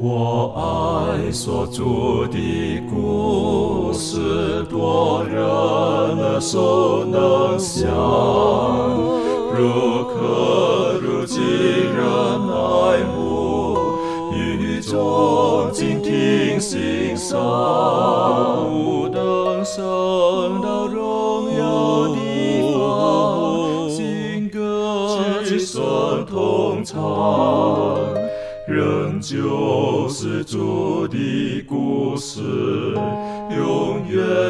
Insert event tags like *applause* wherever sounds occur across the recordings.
我爱所住的故事，多人耳熟能详，如可如今人爱慕，与众静听心声，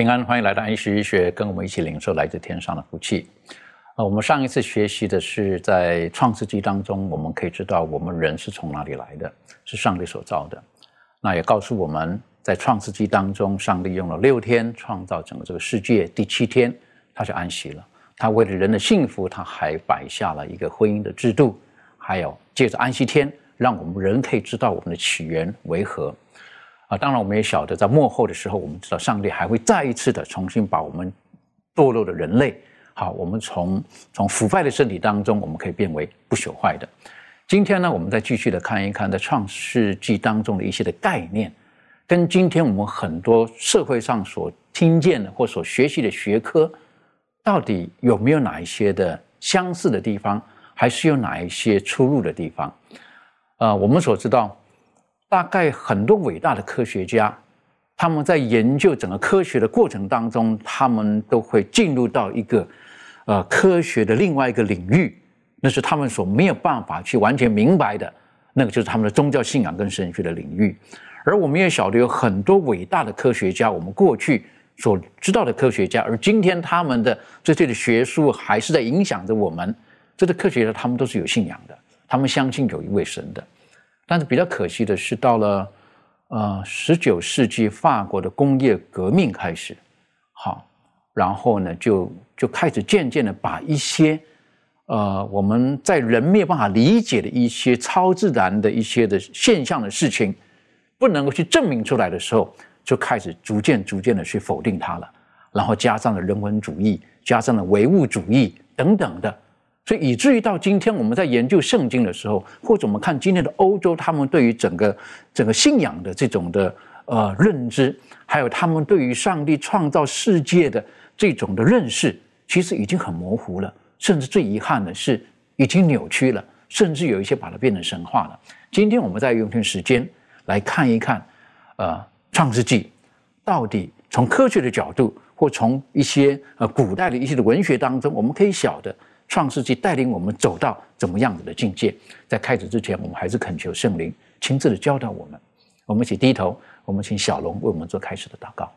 平安，欢迎来到安息医学，跟我们一起领受来自天上的福气。呃，我们上一次学习的是在创世纪当中，我们可以知道我们人是从哪里来的，是上帝所造的。那也告诉我们在创世纪当中，上帝用了六天创造整个这个世界，第七天他就安息了。他为了人的幸福，他还摆下了一个婚姻的制度，还有借着安息天，让我们人可以知道我们的起源为何。啊，当然我们也晓得，在幕后的时候，我们知道上帝还会再一次的重新把我们堕落的人类，好，我们从从腐败的身体当中，我们可以变为不朽坏的。今天呢，我们再继续的看一看在创世纪当中的一些的概念，跟今天我们很多社会上所听见的或所学习的学科，到底有没有哪一些的相似的地方，还是有哪一些出入的地方？呃，我们所知道。大概很多伟大的科学家，他们在研究整个科学的过程当中，他们都会进入到一个呃科学的另外一个领域，那是他们所没有办法去完全明白的，那个就是他们的宗教信仰跟神学的领域。而我们也晓得有很多伟大的科学家，我们过去所知道的科学家，而今天他们的这些的学术还是在影响着我们。这些科学家他们都是有信仰的，他们相信有一位神的。但是比较可惜的是，到了呃十九世纪法国的工业革命开始，好，然后呢就就开始渐渐的把一些呃我们在人没有办法理解的一些超自然的一些的现象的事情，不能够去证明出来的时候，就开始逐渐逐渐的去否定它了，然后加上了人文主义，加上了唯物主义等等的。所以以至于到今天，我们在研究圣经的时候，或者我们看今天的欧洲，他们对于整个整个信仰的这种的呃认知，还有他们对于上帝创造世界的这种的认识，其实已经很模糊了，甚至最遗憾的是已经扭曲了，甚至有一些把它变成神话了。今天我们再用点时间来看一看，呃，创世纪到底从科学的角度，或从一些呃古代的一些的文学当中，我们可以晓得。创世纪带领我们走到怎么样子的境界？在开始之前，我们还是恳求圣灵亲自的教导我们。我们一起低头，我们请小龙为我们做开始的祷告。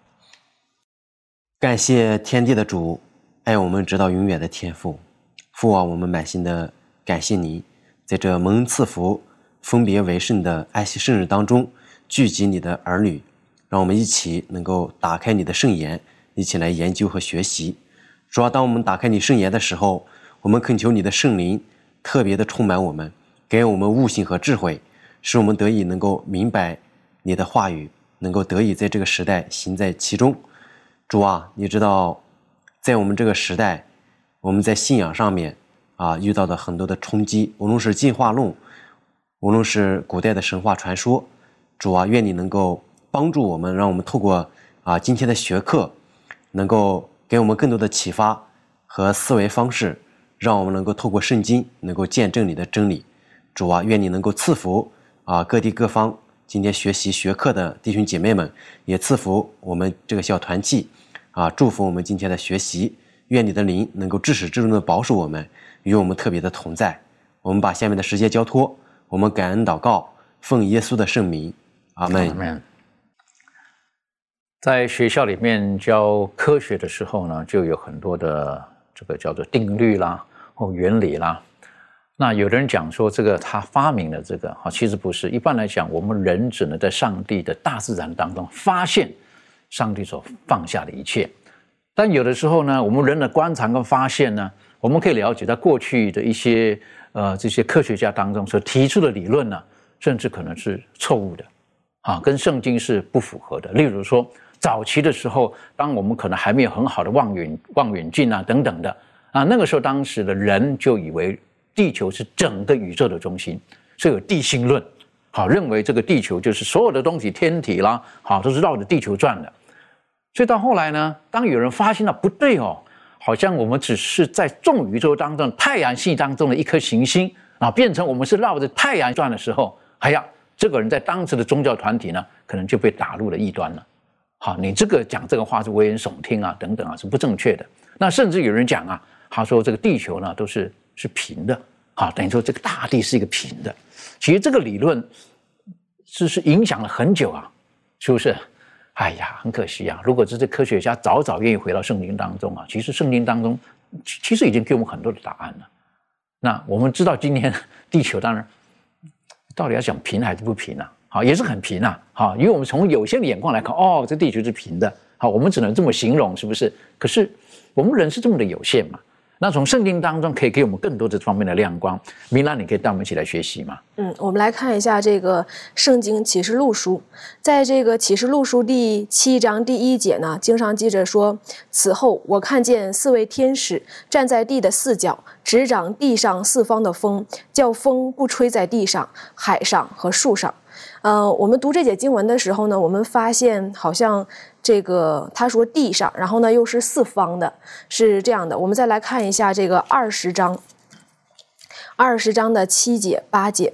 感谢天地的主，爱我们直到永远的天父。父啊，我们满心的感谢你，在这蒙恩赐福、分别为圣的安息圣日当中，聚集你的儿女，让我们一起能够打开你的圣言，一起来研究和学习。主要当我们打开你圣言的时候，我们恳求你的圣灵特别的充满我们，给我们悟性和智慧，使我们得以能够明白你的话语，能够得以在这个时代行在其中。主啊，你知道，在我们这个时代，我们在信仰上面啊遇到的很多的冲击，无论是进化论，无论是古代的神话传说，主啊，愿你能够帮助我们，让我们透过啊今天的学课，能够给我们更多的启发和思维方式。让我们能够透过圣经，能够见证你的真理。主啊，愿你能够赐福啊各地各方今天学习学课的弟兄姐妹们，也赐福我们这个小团契啊，祝福我们今天的学习。愿你的灵能够至始至终的保守我们，与我们特别的同在。我们把下面的时间交托，我们感恩祷告，奉耶稣的圣名，阿门。在学校里面教科学的时候呢，就有很多的这个叫做定律啦。哦原理啦，那有的人讲说，这个他发明了这个，哈，其实不是。一般来讲，我们人只能在上帝的大自然当中发现上帝所放下的一切。但有的时候呢，我们人的观察跟发现呢，我们可以了解到过去的一些呃这些科学家当中所提出的理论呢，甚至可能是错误的，啊，跟圣经是不符合的。例如说，早期的时候，当我们可能还没有很好的望远望远镜啊等等的啊，那个时候当时的人就以为。地球是整个宇宙的中心，所以有地心论，好认为这个地球就是所有的东西，天体啦，好都是绕着地球转的。所以到后来呢，当有人发现了不对哦，好像我们只是在众宇宙当中太阳系当中的一颗行星啊，变成我们是绕着太阳转的时候，哎呀，这个人在当时的宗教团体呢，可能就被打入了异端了。好，你这个讲这个话是危言耸听啊，等等啊，是不正确的。那甚至有人讲啊，他说这个地球呢都是。是平的，好，等于说这个大地是一个平的。其实这个理论是是影响了很久啊，是不是？哎呀，很可惜啊！如果这些科学家早早愿意回到圣经当中啊，其实圣经当中其实已经给我们很多的答案了。那我们知道今天 *laughs* 地球当然到底要讲平还是不平啊？好，也是很平啊，好，因为我们从有限的眼光来看，哦，这地球是平的，好，我们只能这么形容，是不是？可是我们人是这么的有限嘛。那从圣经当中可以给我们更多这方面的亮光，明兰，你可以带我们一起来学习吗？嗯，我们来看一下这个圣经启示录书，在这个启示录书第七章第一节呢，经上记着说：“此后我看见四位天使站在地的四角，执掌地上四方的风，叫风不吹在地上、海上和树上。”呃，我们读这节经文的时候呢，我们发现好像。这个他说地上，然后呢又是四方的，是这样的。我们再来看一下这个二十章，二十章的七节八节，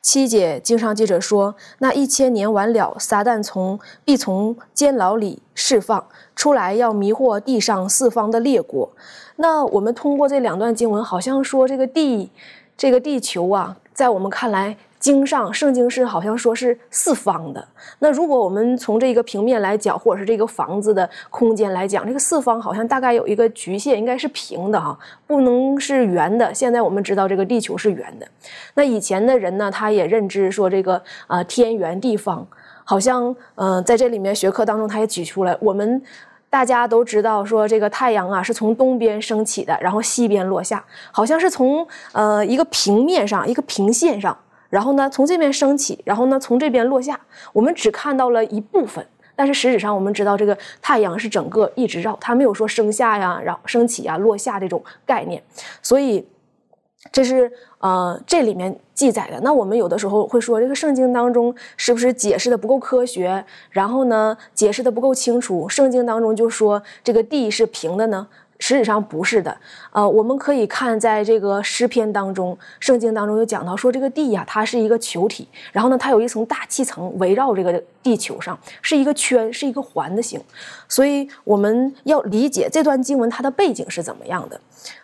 七节经上记者说，那一千年完了，撒旦从必从监牢里释放出来，要迷惑地上四方的列国。那我们通过这两段经文，好像说这个地，这个地球啊，在我们看来。经上圣经是好像说是四方的，那如果我们从这个平面来讲，或者是这个房子的空间来讲，这个四方好像大概有一个局限，应该是平的哈，不能是圆的。现在我们知道这个地球是圆的，那以前的人呢，他也认知说这个啊天圆地方，好像嗯在这里面学科当中他也举出来，我们大家都知道说这个太阳啊是从东边升起的，然后西边落下，好像是从呃一个平面上一个平线上。然后呢，从这边升起，然后呢，从这边落下。我们只看到了一部分，但是实质上我们知道，这个太阳是整个一直绕，它没有说升下呀，然后升起呀、落下这种概念。所以，这是呃这里面记载的。那我们有的时候会说，这个圣经当中是不是解释的不够科学？然后呢，解释的不够清楚？圣经当中就说这个地是平的呢？实质上不是的，呃，我们可以看在这个诗篇当中，圣经当中有讲到说这个地呀，它是一个球体，然后呢，它有一层大气层围绕这个地球上，是一个圈，是一个环的形，所以我们要理解这段经文它的背景是怎么样的。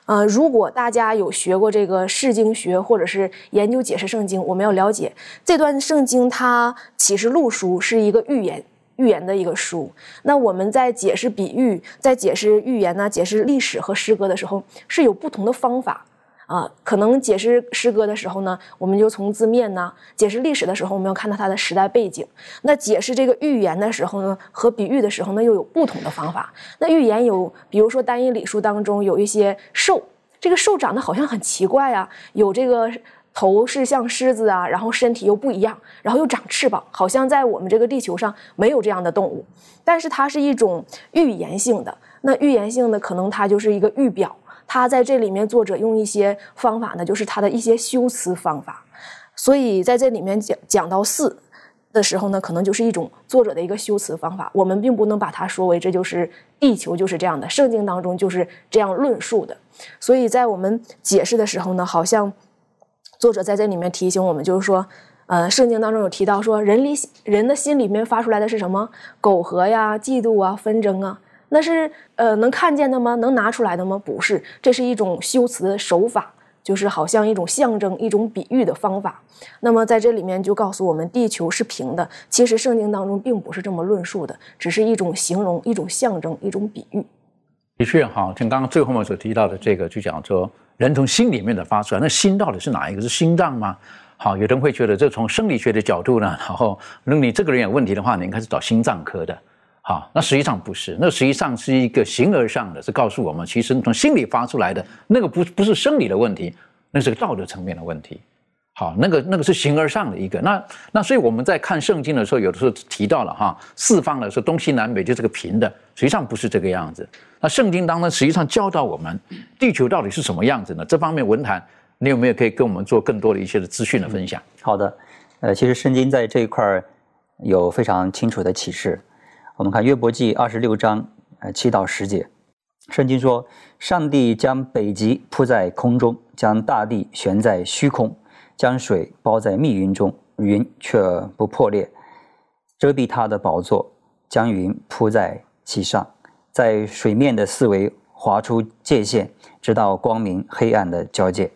呃，如果大家有学过这个释经学或者是研究解释圣经，我们要了解这段圣经它启示录书是一个预言。寓言的一个书，那我们在解释比喻、在解释寓言呢、解释历史和诗歌的时候，是有不同的方法啊。可能解释诗歌的时候呢，我们就从字面呢；解释历史的时候，我们要看到它的时代背景。那解释这个寓言的时候呢，和比喻的时候呢，又有不同的方法。那寓言有，比如说单一礼书当中有一些兽，这个兽长得好像很奇怪啊，有这个。头是像狮子啊，然后身体又不一样，然后又长翅膀，好像在我们这个地球上没有这样的动物。但是它是一种预言性的，那预言性的可能它就是一个预表。它在这里面，作者用一些方法呢，就是他的一些修辞方法。所以在这里面讲讲到四的时候呢，可能就是一种作者的一个修辞方法。我们并不能把它说为这就是地球就是这样的，圣经当中就是这样论述的。所以在我们解释的时候呢，好像。作者在这里面提醒我们，就是说，呃，圣经当中有提到说，人里人的心里面发出来的是什么？苟合呀、嫉妒啊、纷争啊，那是呃能看见的吗？能拿出来的吗？不是，这是一种修辞手法，就是好像一种象征、一种比喻的方法。那么在这里面就告诉我们，地球是平的。其实圣经当中并不是这么论述的，只是一种形容、一种象征、一种比喻。的确哈，像刚刚最后面所提到的这个，就讲说人从心里面的发出来，那心到底是哪一个？是心脏吗？好，有人会觉得这从生理学的角度呢，然后如果你这个人有问题的话，你应该是找心脏科的。好，那实际上不是，那实际上是一个形而上的，是告诉我们，其实从心里发出来的那个不不是生理的问题，那是个道德层面的问题。好，那个那个是形而上的一个。那那所以我们在看圣经的时候，有的时候提到了哈，四方的说东西南北就是个平的，实际上不是这个样子。那圣经当中实际上教导我们，地球到底是什么样子呢？这方面文坛，你有没有可以跟我们做更多的一些的资讯的分享？好的，呃，其实圣经在这一块儿有非常清楚的启示。我们看约伯记二十六章，呃，七到十节，圣经说：上帝将北极铺在空中，将大地悬在虚空，将水包在密云中，云却不破裂，遮蔽他的宝座，将云铺在其上，在水面的四围划出界限，直到光明黑暗的交界。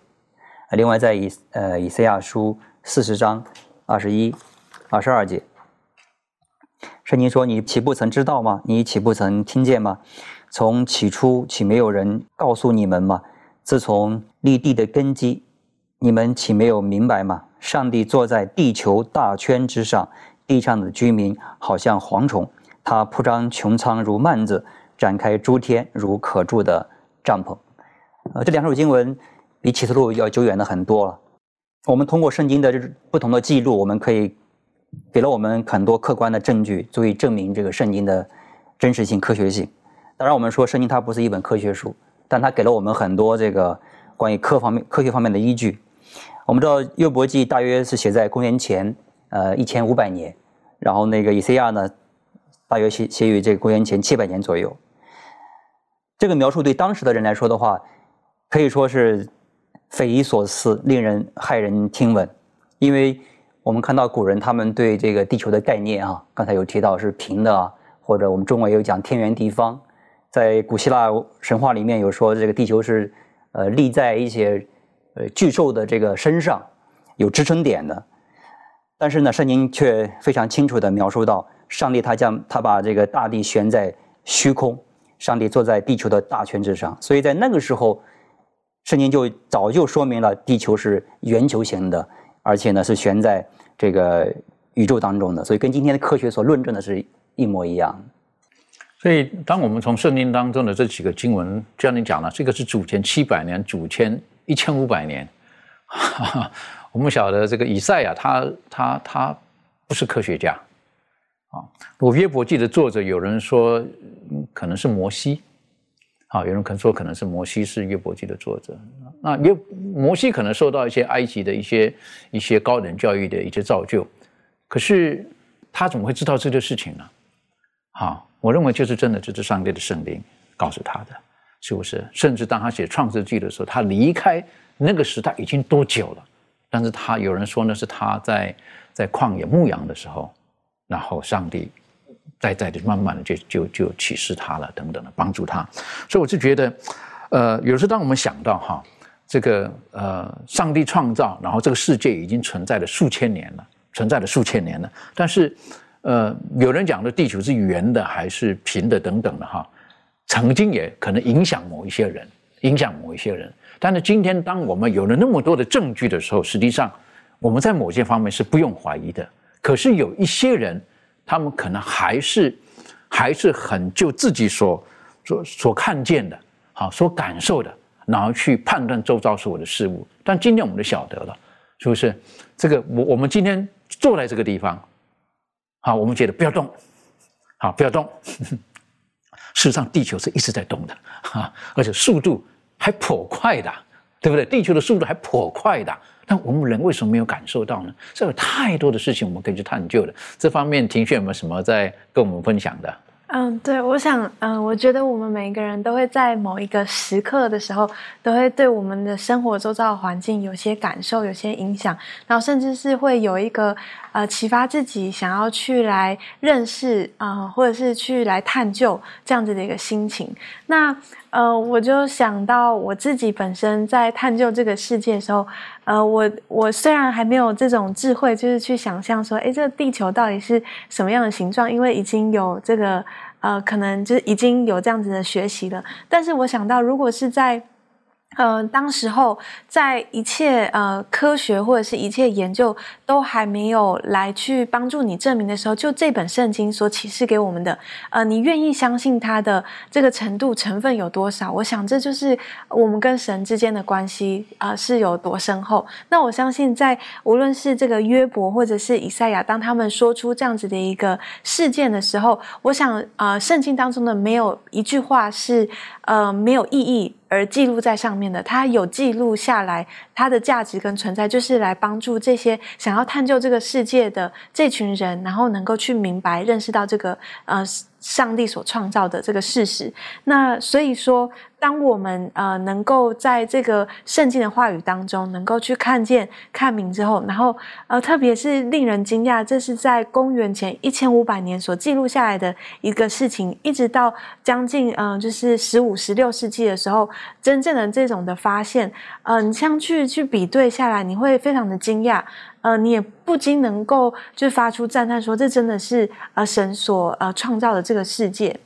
另外，在以呃以赛亚书四十章二十一、二十二节。圣经说：“你岂不曾知道吗？你岂不曾听见吗？从起初岂没有人告诉你们吗？自从立地的根基，你们岂没有明白吗？上帝坐在地球大圈之上，地上的居民好像蝗虫，他铺张穹苍如幔子，展开诸天如可住的帐篷。”呃，这两首经文比启示录要久远的很多了。我们通过圣经的这不同的记录，我们可以。给了我们很多客观的证据，足以证明这个圣经的真实性、科学性。当然，我们说圣经它不是一本科学书，但它给了我们很多这个关于科方面、科学方面的依据。我们知道约伯记大约是写在公元前呃一千五百年，然后那个以赛亚呢，大约写写于这个公元前七百年左右。这个描述对当时的人来说的话，可以说是匪夷所思、令人骇人听闻，因为。我们看到古人他们对这个地球的概念啊，刚才有提到是平的，或者我们中文有讲天圆地方，在古希腊神话里面有说这个地球是呃立在一些呃巨兽的这个身上，有支撑点的。但是呢，圣经却非常清楚地描述到，上帝他将他把这个大地悬在虚空，上帝坐在地球的大圈之上，所以在那个时候，圣经就早就说明了地球是圆球形的。而且呢，是悬在这个宇宙当中的，所以跟今天的科学所论证的是一模一样。所以，当我们从圣经当中的这几个经文，就像你讲了，这个是主前七百年，主前一千五百年。*laughs* 我们晓得这个以赛亚，他他他不是科学家啊。我约伯记的作者，有人说可能是摩西。啊，有人可能说可能是摩西是约伯记的作者，那约摩西可能受到一些埃及的一些一些高等教育的一些造就，可是他怎么会知道这件事情呢？好，我认为就是真的，这是上帝的圣灵告诉他的，是不是？甚至当他写创世纪的时候，他离开那个时代已经多久了？但是他有人说那是他在在旷野牧羊的时候，然后上帝。在在的，慢慢的就就就启示他了，等等的帮助他，所以我就觉得，呃，有时候当我们想到哈，这个呃，上帝创造，然后这个世界已经存在了数千年了，存在了数千年了，但是呃，有人讲的地球是圆的还是平的等等的哈，曾经也可能影响某一些人，影响某一些人，但是今天当我们有了那么多的证据的时候，实际上我们在某些方面是不用怀疑的，可是有一些人。他们可能还是还是很就自己所所所看见的，好所感受的，然后去判断周遭所有的事物。但今天我们就晓得了，是不是？这个我我们今天坐在这个地方，好，我们觉得不要动，好，不要动。事实上，地球是一直在动的，哈，而且速度还颇快的，对不对？地球的速度还颇快的。那我们人为什么没有感受到呢？这有太多的事情我们可以去探究的。这方面，庭轩有没有什么在跟我们分享的？嗯，对，我想，嗯，我觉得我们每一个人都会在某一个时刻的时候，都会对我们的生活周遭的环境有些感受，有些影响，然后甚至是会有一个呃启发自己想要去来认识啊，或者是去来探究这样子的一个心情。那呃，我就想到我自己本身在探究这个世界的时候，呃，我我虽然还没有这种智慧，就是去想象说，哎，这个地球到底是什么样的形状，因为已经有这个。呃，可能就是已经有这样子的学习了。但是我想到，如果是在呃，当时候在一切呃科学或者是一切研究都还没有来去帮助你证明的时候，就这本圣经所启示给我们的，呃，你愿意相信它的这个程度成分有多少？我想这就是我们跟神之间的关系啊是有多深厚。那我相信，在无论是这个约伯或者是以赛亚，当他们说出这样子的一个事件的时候，我想啊，圣经当中的没有一句话是呃没有意义。而记录在上面的，它有记录下来，它的价值跟存在，就是来帮助这些想要探究这个世界的这群人，然后能够去明白、认识到这个呃。上帝所创造的这个事实，那所以说，当我们呃能够在这个圣经的话语当中，能够去看见、看明之后，然后呃，特别是令人惊讶，这是在公元前一千五百年所记录下来的一个事情，一直到将近嗯，就是十五、十六世纪的时候，真正的这种的发现，嗯，你像去去比对下来，你会非常的惊讶。呃，你也不禁能够就发出赞叹，说这真的是呃神所呃创造的这个世界，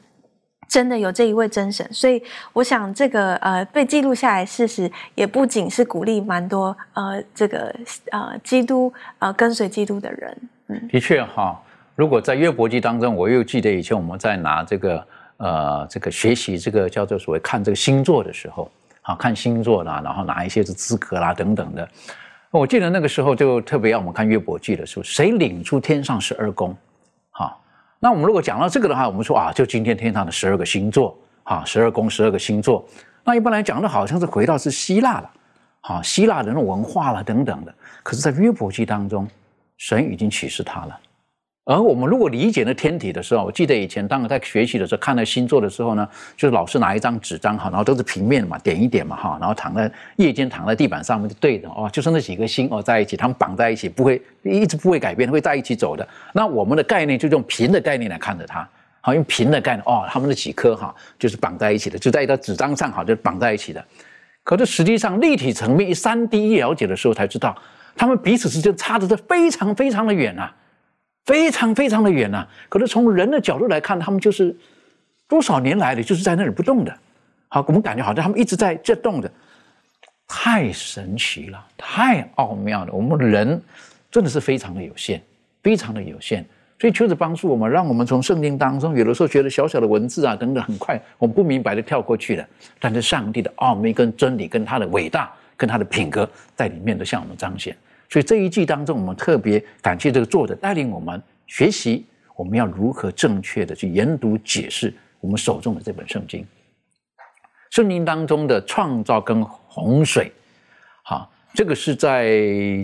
真的有这一位真神。所以我想，这个呃被记录下来事实，也不仅是鼓励蛮多呃这个呃基督呃跟随基督的人。嗯，的确哈，如果在约伯记当中，我又记得以前我们在拿这个呃这个学习这个叫做所谓看这个星座的时候，啊看星座啦，然后拿一些是资格啦等等的。我记得那个时候就特别让我们看约伯记的时候，谁领出天上十二宫？好，那我们如果讲到这个的话，我们说啊，就今天天上的十二个星座，哈，十二宫十二个星座。那一般来讲的好像是回到是希腊了，啊，希腊的那种文化了等等的。可是，在约伯记当中，神已经启示他了。而我们如果理解那天体的时候，我记得以前当我在学习的时候，看到星座的时候呢，就是老师拿一张纸张哈，然后都是平面嘛，点一点嘛哈，然后躺在夜间躺在地板上面就对着哦，就是那几颗星哦在一起，他们绑在一起，不会一直不会改变，会在一起走的。那我们的概念就用平的概念来看着它，好用平的概念哦，他们的几颗哈就是绑在一起的，就在一张纸张上好就绑在一起的。可是实际上立体层面一三 D 一了解的时候才知道，他们彼此之间差的是非常非常的远啊。非常非常的远呐，可是从人的角度来看，他们就是多少年来的就是在那里不动的。好，我们感觉好像他们一直在这动的，太神奇了，太奥妙了。我们人真的是非常的有限，非常的有限。所以求主帮助我们，让我们从圣经当中，有的时候觉得小小的文字啊等等，很快我们不明白的跳过去了。但是上帝的奥秘跟真理，跟他的伟大，跟他的品格在里面都向我们彰显。所以这一季当中，我们特别感谢这个作者带领我们学习，我们要如何正确的去研读解释我们手中的这本圣经。圣经当中的创造跟洪水，好，这个是在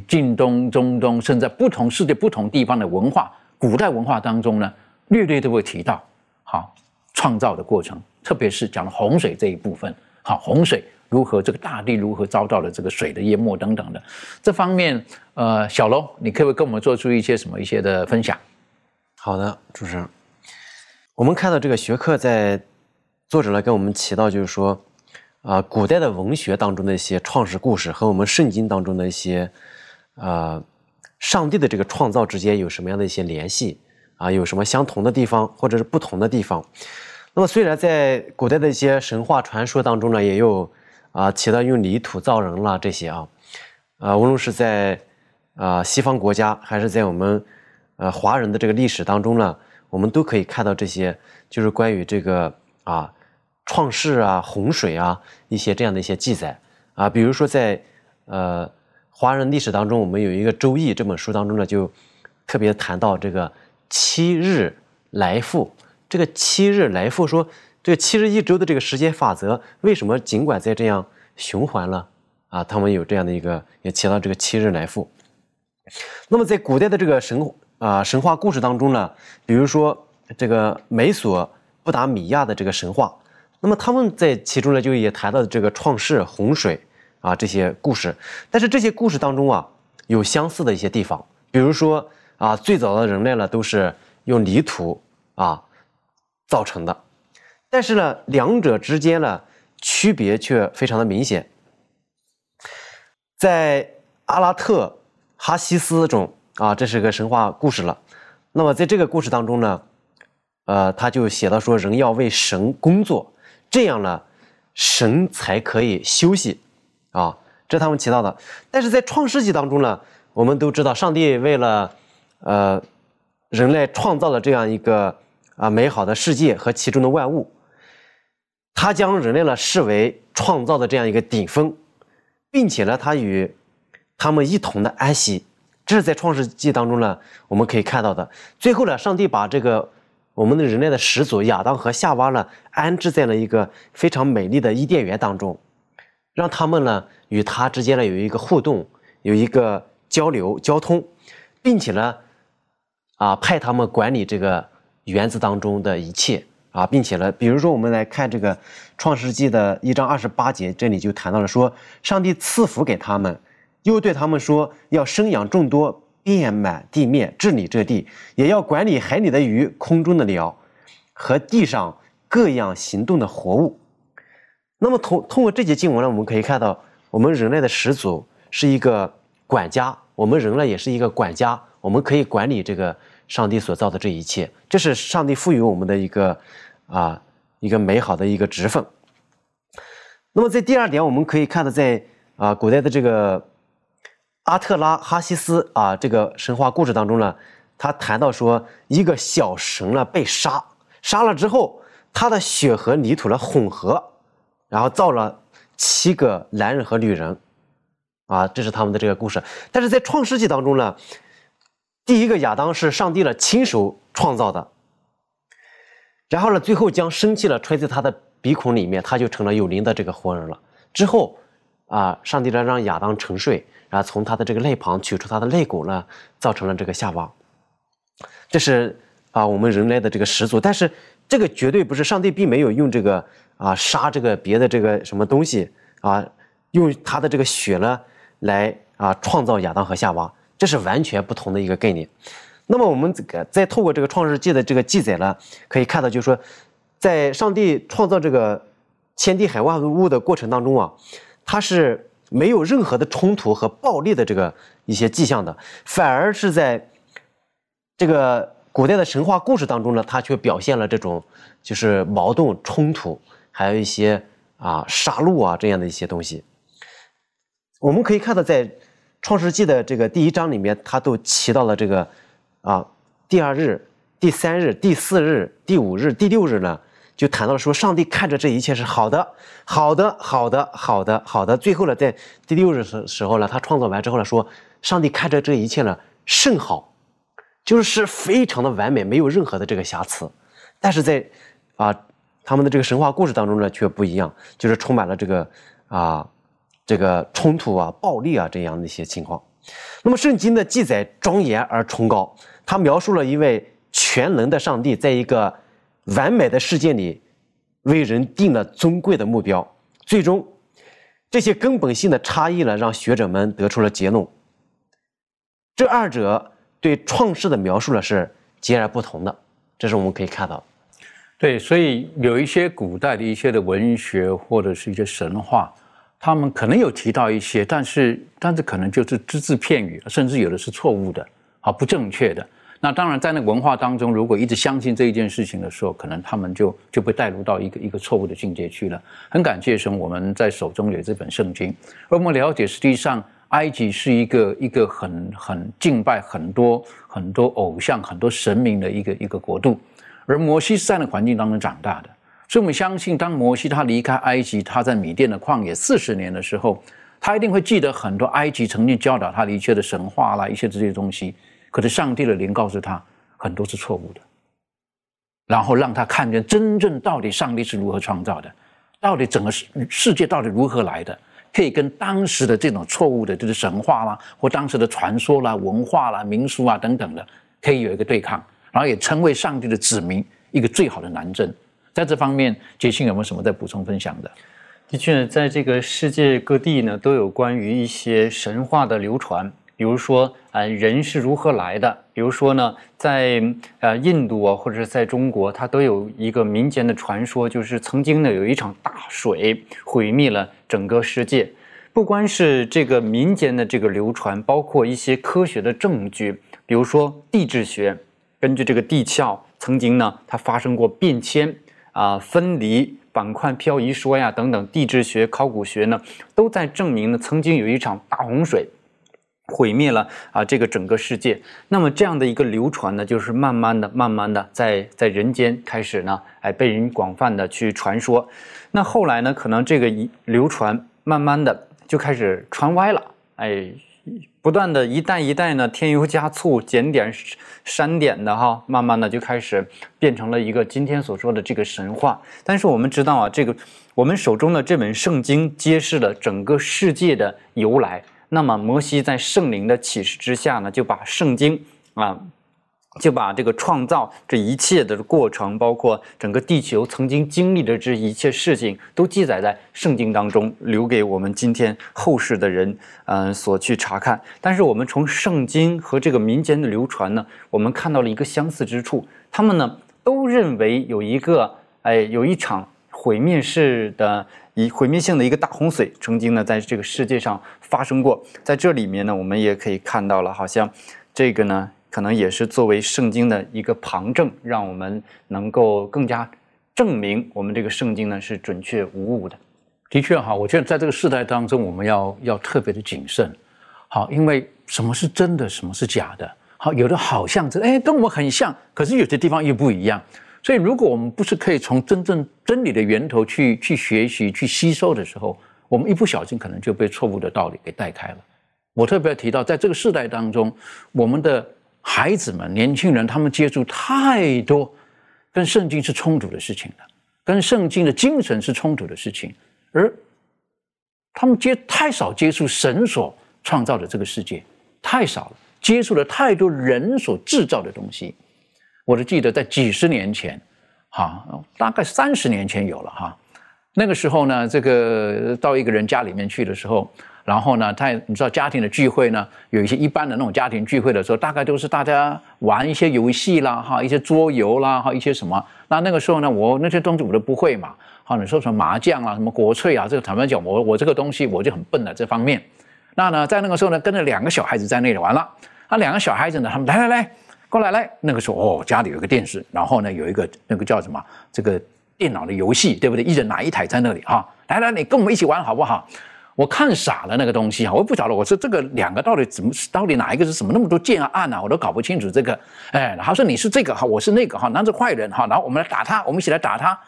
近东、中东，甚至在不同世界不同地方的文化、古代文化当中呢，略略都会提到，好，创造的过程，特别是讲洪水这一部分，好，洪水。如何这个大地如何遭到了这个水的淹没等等的这方面，呃，小龙，你可不可以跟我们做出一些什么一些的分享？好的，主持人，我们看到这个学科在作者呢跟我们提到，就是说，啊，古代的文学当中的一些创世故事和我们圣经当中的一些，啊，上帝的这个创造之间有什么样的一些联系啊？有什么相同的地方或者是不同的地方？那么虽然在古代的一些神话传说当中呢，也有。啊，提到用泥土造人了这些啊，啊，无论是在啊西方国家，还是在我们呃华人的这个历史当中呢，我们都可以看到这些，就是关于这个啊创世啊、洪水啊一些这样的一些记载啊。比如说在呃华人历史当中，我们有一个《周易》这本书当中呢，就特别谈到这个七日来复，这个七日来复说。这七日一周的这个时间法则，为什么尽管在这样循环了啊？他们有这样的一个也提到这个七日来复。那么在古代的这个神啊神话故事当中呢，比如说这个美索不达米亚的这个神话，那么他们在其中呢就也谈到这个创世洪水啊这些故事。但是这些故事当中啊有相似的一些地方，比如说啊最早的人类呢都是用泥土啊造成的。但是呢，两者之间呢，区别却非常的明显。在阿拉特哈西斯中啊，这是个神话故事了。那么在这个故事当中呢，呃，他就写到说，人要为神工作，这样呢，神才可以休息，啊，这他们提到的。但是在创世纪当中呢，我们都知道，上帝为了呃人类创造了这样一个啊美好的世界和其中的万物，他将人类呢视为创造的这样一个顶峰，并且呢，他与他们一同的安息。这是在创世纪当中呢，我们可以看到的。最后呢，上帝把这个我们的人类的始祖亚当和夏娃呢，安置在了一个非常美丽的伊甸园当中，让他们呢与他之间呢有一个互动，有一个交流交通，并且呢，啊派他们管理这个园子当中的一切啊，并且呢，比如说我们来看这个创世纪的一章二十八节，这里就谈到了说，上帝赐福给他们。又对他们说：“要生养众多，遍满地面，治理这地，也要管理海里的鱼、空中的鸟和地上各样行动的活物。”那么，通通过这节经文呢，我们可以看到，我们人类的始祖是一个管家，我们人类也是一个管家，我们可以管理这个上帝所造的这一切，这是上帝赋予我们的一个啊一个美好的一个职分。那么，在第二点，我们可以看到，在啊古代的这个。阿特拉哈西斯啊，这个神话故事当中呢，他谈到说，一个小神呢被杀，杀了之后，他的血和泥土呢混合，然后造了七个男人和女人，啊，这是他们的这个故事。但是在创世纪当中呢，第一个亚当是上帝呢亲手创造的，然后呢，最后将生气了吹在他的鼻孔里面，他就成了有灵的这个活人了。之后啊，上帝呢让亚当沉睡。然后从他的这个肋旁取出他的肋骨呢，造成了这个夏娃。这是啊我们人类的这个始祖，但是这个绝对不是上帝并没有用这个啊杀这个别的这个什么东西啊，用他的这个血呢来啊创造亚当和夏娃，这是完全不同的一个概念。那么我们这个再透过这个创世纪的这个记载呢，可以看到就是说，在上帝创造这个天地海万物的过程当中啊，他是。没有任何的冲突和暴力的这个一些迹象的，反而是在这个古代的神话故事当中呢，它却表现了这种就是矛盾冲突，还有一些啊杀戮啊这样的一些东西。我们可以看到，在创世纪的这个第一章里面，它都提到了这个啊第二日、第三日、第四日、第五日、第六日呢。就谈到了说，上帝看着这一切是好的，好的，好的，好的，好的。最后呢，在第六日时时候呢，他创造完之后呢，说，上帝看着这一切呢甚好，就是非常的完美，没有任何的这个瑕疵。但是在啊他们的这个神话故事当中呢，却不一样，就是充满了这个啊这个冲突啊、暴力啊这样的一些情况。那么圣经的记载庄严而崇高，他描述了一位全能的上帝在一个。完美的世界里，为人定了尊贵的目标。最终，这些根本性的差异呢，让学者们得出了结论：这二者对创世的描述呢是截然不同的。这是我们可以看到。对，所以有一些古代的一些的文学或者是一些神话，他们可能有提到一些，但是但是可能就是只字片语，甚至有的是错误的，啊，不正确的。那当然，在那个文化当中，如果一直相信这一件事情的时候，可能他们就就被带入到一个一个错误的境界去了。很感谢神，我们在手中有这本圣经，而我们了解，实际上埃及是一个一个很很敬拜很多很多偶像、很多神明的一个一个国度，而摩西是在那环境当中长大的，所以我们相信，当摩西他离开埃及，他在米甸的旷野四十年的时候，他一定会记得很多埃及曾经教导他的一切的神话啦，一些这些东西。可是上帝的灵告诉他，很多是错误的，然后让他看见真正到底上帝是如何创造的，到底整个世世界到底如何来的，可以跟当时的这种错误的，就是神话啦，或当时的传说啦、文化啦、民俗啊等等的，可以有一个对抗，然后也成为上帝的子民一个最好的男证。在这方面，杰信有没有什么在补充分享的？的确，在这个世界各地呢，都有关于一些神话的流传。比如说，呃，人是如何来的？比如说呢，在呃印度啊，或者是在中国，它都有一个民间的传说，就是曾经呢有一场大水毁灭了整个世界。不光是这个民间的这个流传，包括一些科学的证据，比如说地质学，根据这个地壳。曾经呢它发生过变迁啊、分离、板块漂移说呀等等，地质学、考古学呢都在证明呢，曾经有一场大洪水。毁灭了啊，这个整个世界。那么这样的一个流传呢，就是慢慢的、慢慢的在在人间开始呢，哎，被人广泛的去传说。那后来呢，可能这个一流传，慢慢的就开始传歪了，哎，不断的一代一代呢，添油加醋、减点删点的哈，慢慢的就开始变成了一个今天所说的这个神话。但是我们知道啊，这个我们手中的这本圣经揭示了整个世界的由来。那么摩西在圣灵的启示之下呢，就把圣经啊，就把这个创造这一切的过程，包括整个地球曾经经历的这一切事情，都记载在圣经当中，留给我们今天后世的人嗯所去查看。但是我们从圣经和这个民间的流传呢，我们看到了一个相似之处，他们呢都认为有一个哎有一场毁灭式的。以毁灭性的一个大洪水，曾经呢在这个世界上发生过。在这里面呢，我们也可以看到了，好像这个呢，可能也是作为圣经的一个旁证，让我们能够更加证明我们这个圣经呢是准确无误的。的确哈，我觉得在这个时代当中，我们要要特别的谨慎。好，因为什么是真的，什么是假的？好，有的好像这哎跟我们很像，可是有些地方又不一样。所以，如果我们不是可以从真正真理的源头去去学习、去吸收的时候，我们一不小心可能就被错误的道理给带开了。我特别提到，在这个时代当中，我们的孩子们、年轻人，他们接触太多跟圣经是冲突的事情了，跟圣经的精神是冲突的事情，而他们接太少接触神所创造的这个世界，太少了，接触了太多人所制造的东西。我就记得在几十年前，哈，大概三十年前有了哈。那个时候呢，这个到一个人家里面去的时候，然后呢，他你知道家庭的聚会呢，有一些一般的那种家庭聚会的时候，大概都是大家玩一些游戏啦，哈，一些桌游啦，哈，一些什么。那那个时候呢，我那些东西我都不会嘛，好，你说什么麻将啊，什么国粹啊，这个坦白讲，我我这个东西我就很笨的这方面。那呢，在那个时候呢，跟着两个小孩子在那里玩了。那两个小孩子呢，他们来来来。过来来，那个时候哦，家里有个电视，然后呢有一个那个叫什么这个电脑的游戏，对不对？一人拿一台在那里哈。来来，你跟我们一起玩好不好？我看傻了那个东西哈，我不晓得，我说这个两个到底怎么，到底哪一个是什么？那么多键啊按啊，我都搞不清楚这个。哎，他说你是这个哈，我是那个哈，那是坏人哈，然后我们来打他，我们一起来打他，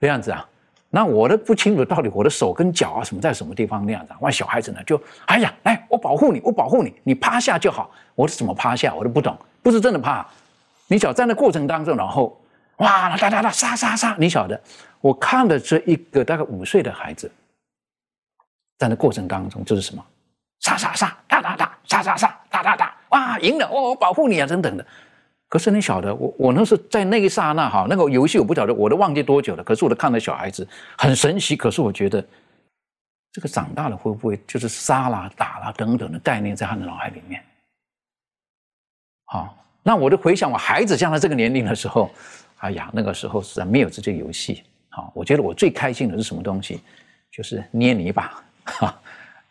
这样子啊。那我都不清楚到底我的手跟脚啊什么在什么地方那样子。哇，小孩子呢就哎呀，来我保护你，我保护你，你趴下就好。我是怎么趴下我都不懂。不是真的怕，你晓得在那过程当中，然后哇，哒哒哒，杀杀杀！你晓得，我看了这一个大概五岁的孩子，在那过程当中就是什么，杀杀杀，哒哒哒，杀杀杀，哒哒哒，哇，赢了，我我保护你啊，等等的。可是你晓得，我我那是在那一刹那哈，那个游戏我不晓得，我都忘记多久了。可是我都看到小孩子很神奇，可是我觉得这个长大了会不会就是杀啦、打啦等等的概念在他的脑海里面？好，那我就回想我孩子将来这个年龄的时候，哎呀，那个时候是没有这些游戏。好，我觉得我最开心的是什么东西？就是捏泥巴，哈，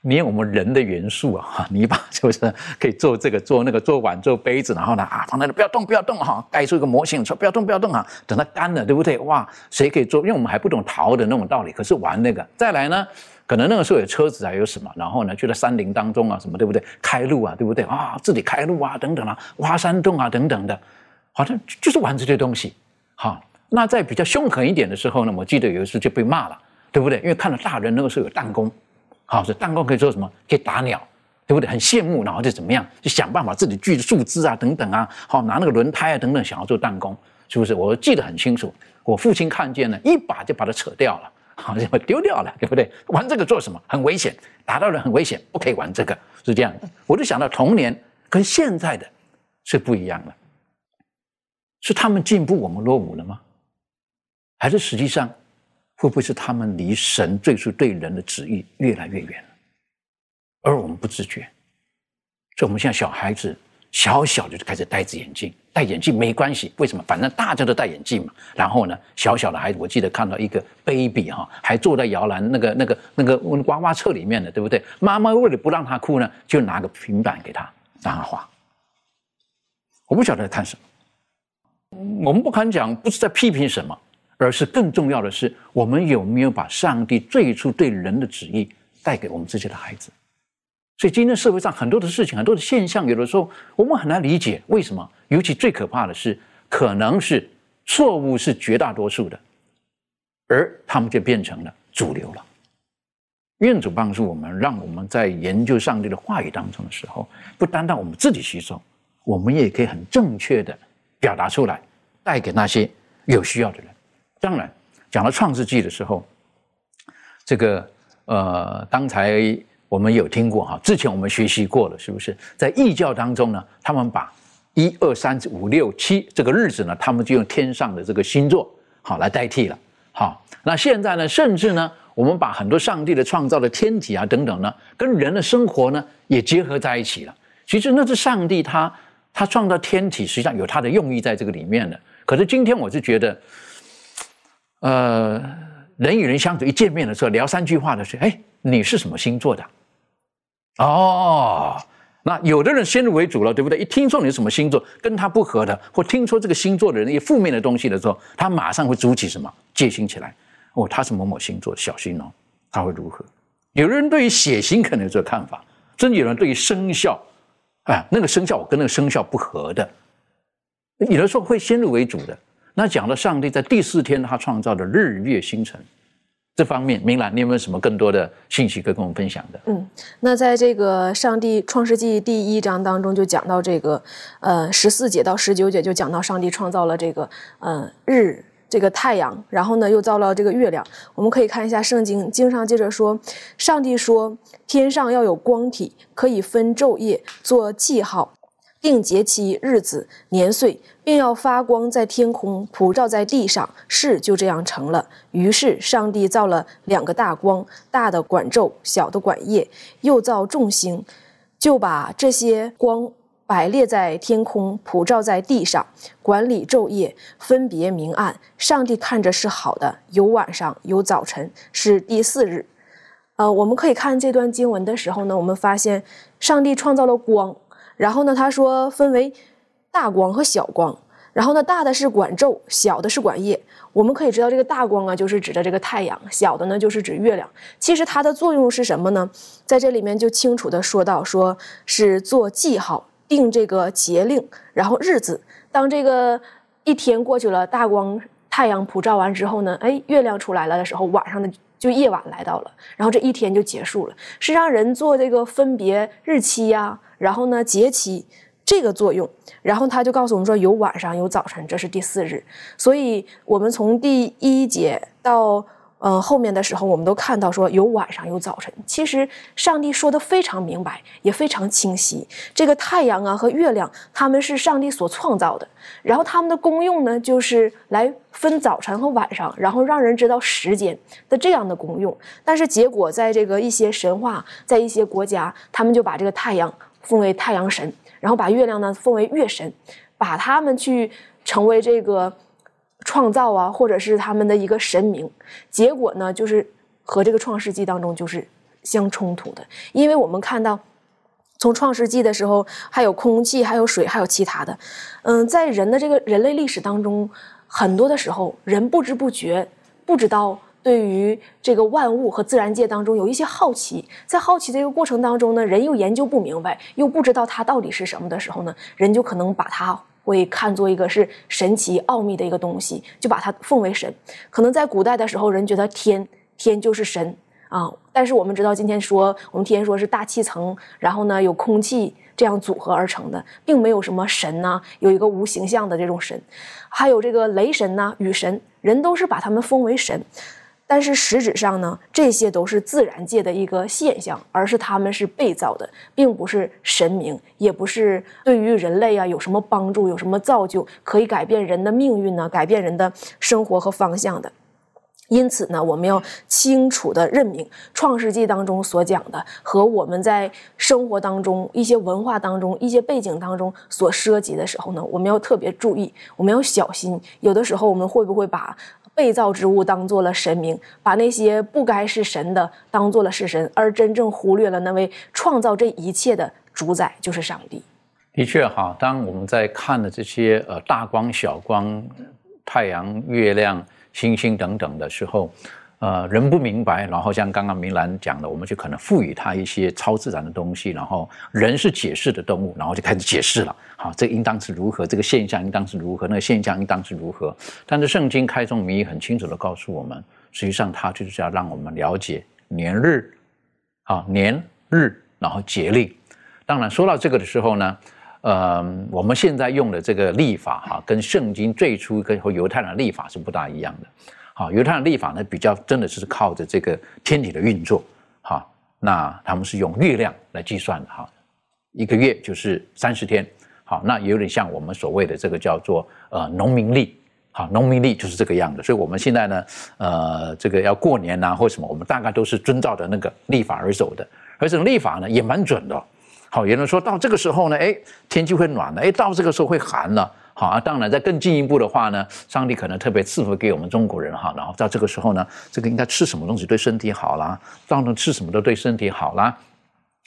捏我们人的元素啊，哈，泥巴就是可以做这个做那个做碗做杯子，然后呢啊放在那不要动不要动哈，盖出一个模型说不要动不要动啊，等它干了对不对？哇，谁可以做？因为我们还不懂陶的那种道理，可是玩那个再来呢？可能那个时候有车子啊，有什么，然后呢，去了山林当中啊，什么对不对？开路啊，对不对啊？自己开路啊，等等啊，挖山洞啊，等等的，好像就是玩这些东西。好，那在比较凶狠一点的时候呢，我记得有一次就被骂了，对不对？因为看到大人那个时候有弹弓，好，是弹弓可以做什么？可以打鸟，对不对？很羡慕，然后就怎么样？就想办法自己锯树枝啊，等等啊，好，拿那个轮胎啊，等等，想要做弹弓，是不是？我记得很清楚，我父亲看见了，一把就把它扯掉了。好像丢掉了，对不对？玩这个做什么？很危险，打到人很危险，不可以玩这个，是这样的。我就想到童年跟现在的是不一样的，是他们进步，我们落伍了吗？还是实际上会不会是他们离神最初对人的旨意越来越远了，而我们不自觉？所以我们现在小孩子。小小就开始戴着眼镜，戴眼镜没关系，为什么？反正大家都戴眼镜嘛。然后呢，小小的孩子，我记得看到一个 baby 哈，还坐在摇篮那个那个那个娃娃车里面的，对不对？妈妈为了不让他哭呢，就拿个平板给他让他画。我不晓得在看什么。我们不敢讲，不是在批评什么，而是更重要的是，我们有没有把上帝最初对人的旨意带给我们自己的孩子？所以今天社会上很多的事情，很多的现象，有的时候我们很难理解为什么。尤其最可怕的是，可能是错误是绝大多数的，而他们就变成了主流了。愿主帮助我们，让我们在研究上帝的话语当中的时候，不单单我们自己吸收，我们也可以很正确的表达出来，带给那些有需要的人。当然，讲到创世纪的时候，这个呃，刚才。我们有听过哈，之前我们学习过了，是不是？在异教当中呢，他们把一二三五六七这个日子呢，他们就用天上的这个星座好来代替了。好，那现在呢，甚至呢，我们把很多上帝的创造的天体啊等等呢，跟人的生活呢也结合在一起了。其实那是上帝他他创造天体，实际上有他的用意在这个里面的。可是今天我是觉得，呃，人与人相处一见面的时候聊三句话的时候，哎，你是什么星座的？哦，那有的人先入为主了，对不对？一听说你是什么星座，跟他不合的，或听说这个星座的人一些负面的东西的时候，他马上会筑起什么戒心起来？哦，他是某某星座小心哦，他会如何？有的人对于血型可能有这个看法，甚至有人对于生肖，哎，那个生肖我跟那个生肖不合的，有的时候会先入为主的。那讲了上帝在第四天他创造的日月星辰。这方面，明兰，你有没有什么更多的信息可以跟我们分享的？嗯，那在这个上帝创世纪第一章当中，就讲到这个，呃，十四节到十九节就讲到上帝创造了这个，呃，日这个太阳，然后呢又造了这个月亮。我们可以看一下圣经，经上接着说，上帝说，天上要有光体，可以分昼夜，做记号。定节期、日子、年岁，便要发光在天空，普照在地上。事就这样成了。于是上帝造了两个大光，大的管昼，小的管夜。又造众星，就把这些光摆列在天空，普照在地上，管理昼夜，分别明暗。上帝看着是好的。有晚上，有早晨，是第四日。呃，我们可以看这段经文的时候呢，我们发现上帝创造了光。然后呢，他说分为大光和小光。然后呢，大的是管昼，小的是管夜。我们可以知道，这个大光啊，就是指的这个太阳；小的呢，就是指月亮。其实它的作用是什么呢？在这里面就清楚的说到，说是做记号，定这个节令，然后日子。当这个一天过去了，大光太阳普照完之后呢，哎，月亮出来了的时候，晚上的就夜晚来到了，然后这一天就结束了，是让人做这个分别日期呀。然后呢，节气这个作用，然后他就告诉我们说，有晚上，有早晨，这是第四日。所以，我们从第一节到呃后面的时候，我们都看到说有晚上，有早晨。其实上帝说的非常明白，也非常清晰。这个太阳啊和月亮，他们是上帝所创造的，然后他们的功用呢，就是来分早晨和晚上，然后让人知道时间的这样的功用。但是结果，在这个一些神话，在一些国家，他们就把这个太阳。奉为太阳神，然后把月亮呢奉为月神，把他们去成为这个创造啊，或者是他们的一个神明。结果呢，就是和这个创世纪当中就是相冲突的，因为我们看到从创世纪的时候，还有空气，还有水，还有其他的。嗯，在人的这个人类历史当中，很多的时候，人不知不觉不知道。对于这个万物和自然界当中有一些好奇，在好奇的这个过程当中呢，人又研究不明白，又不知道它到底是什么的时候呢，人就可能把它会看作一个是神奇奥秘的一个东西，就把它奉为神。可能在古代的时候，人觉得天天就是神啊，但是我们知道今天说我们天说是大气层，然后呢有空气这样组合而成的，并没有什么神呐，有一个无形象的这种神，还有这个雷神呐、雨神，人都是把他们封为神。但是实质上呢，这些都是自然界的一个现象，而是他们是被造的，并不是神明，也不是对于人类啊有什么帮助、有什么造就，可以改变人的命运呢？改变人的生活和方向的。因此呢，我们要清楚的认明《创世纪》当中所讲的和我们在生活当中一些文化当中一些背景当中所涉及的时候呢，我们要特别注意，我们要小心。有的时候我们会不会把？被造之物当做了神明，把那些不该是神的当做了是神，而真正忽略了那位创造这一切的主宰就是上帝。的确哈，当我们在看的这些呃大光、小光、太阳、月亮、星星等等的时候，呃，人不明白，然后像刚刚明兰讲的，我们就可能赋予它一些超自然的东西，然后人是解释的动物，然后就开始解释了。*laughs* 好，这应当是如何，这个现象应当是如何，那个现象应当是如何。但是圣经开宗明义很清楚的告诉我们，实际上它就是要让我们了解年日，啊年日，然后节令。当然说到这个的时候呢，呃，我们现在用的这个历法哈，跟圣经最初跟和犹太人的历法是不大一样的。好，犹太人历法呢比较真的是靠着这个天体的运作，哈，那他们是用月亮来计算的哈，一个月就是三十天。好，那有点像我们所谓的这个叫做呃农民历，好，农民历就是这个样子。所以我们现在呢，呃，这个要过年呐或什么，我们大概都是遵照的那个历法而走的。而这种历法呢也蛮准的。好，有人说到这个时候呢，哎，天气会暖了，哎，到这个时候会寒了。好啊，当然在更进一步的话呢，上帝可能特别赐福给我们中国人哈，然后到这个时候呢，这个应该吃什么东西对身体好啦，当然吃什么都对身体好啦。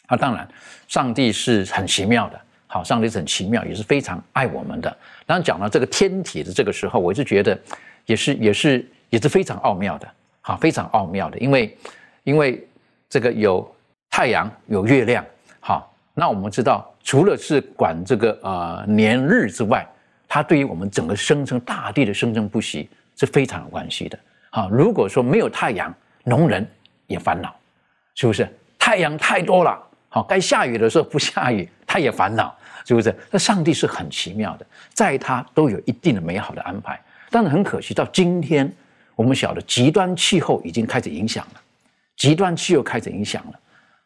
啊，当然，上帝是很奇妙的。好，上帝是很奇妙，也是非常爱我们的。当讲到这个天体的这个时候，我就觉得也是也是也是非常奥妙的。好，非常奥妙的，因为因为这个有太阳有月亮。好，那我们知道，除了是管这个呃年日之外，它对于我们整个生成大地的生生不息是非常有关系的。好，如果说没有太阳，农人也烦恼，是不是？太阳太多了，好，该下雨的时候不下雨，他也烦恼。是不是？那上帝是很奇妙的，在他都有一定的美好的安排。但是很可惜，到今天我们晓得极端气候已经开始影响了，极端气候开始影响了。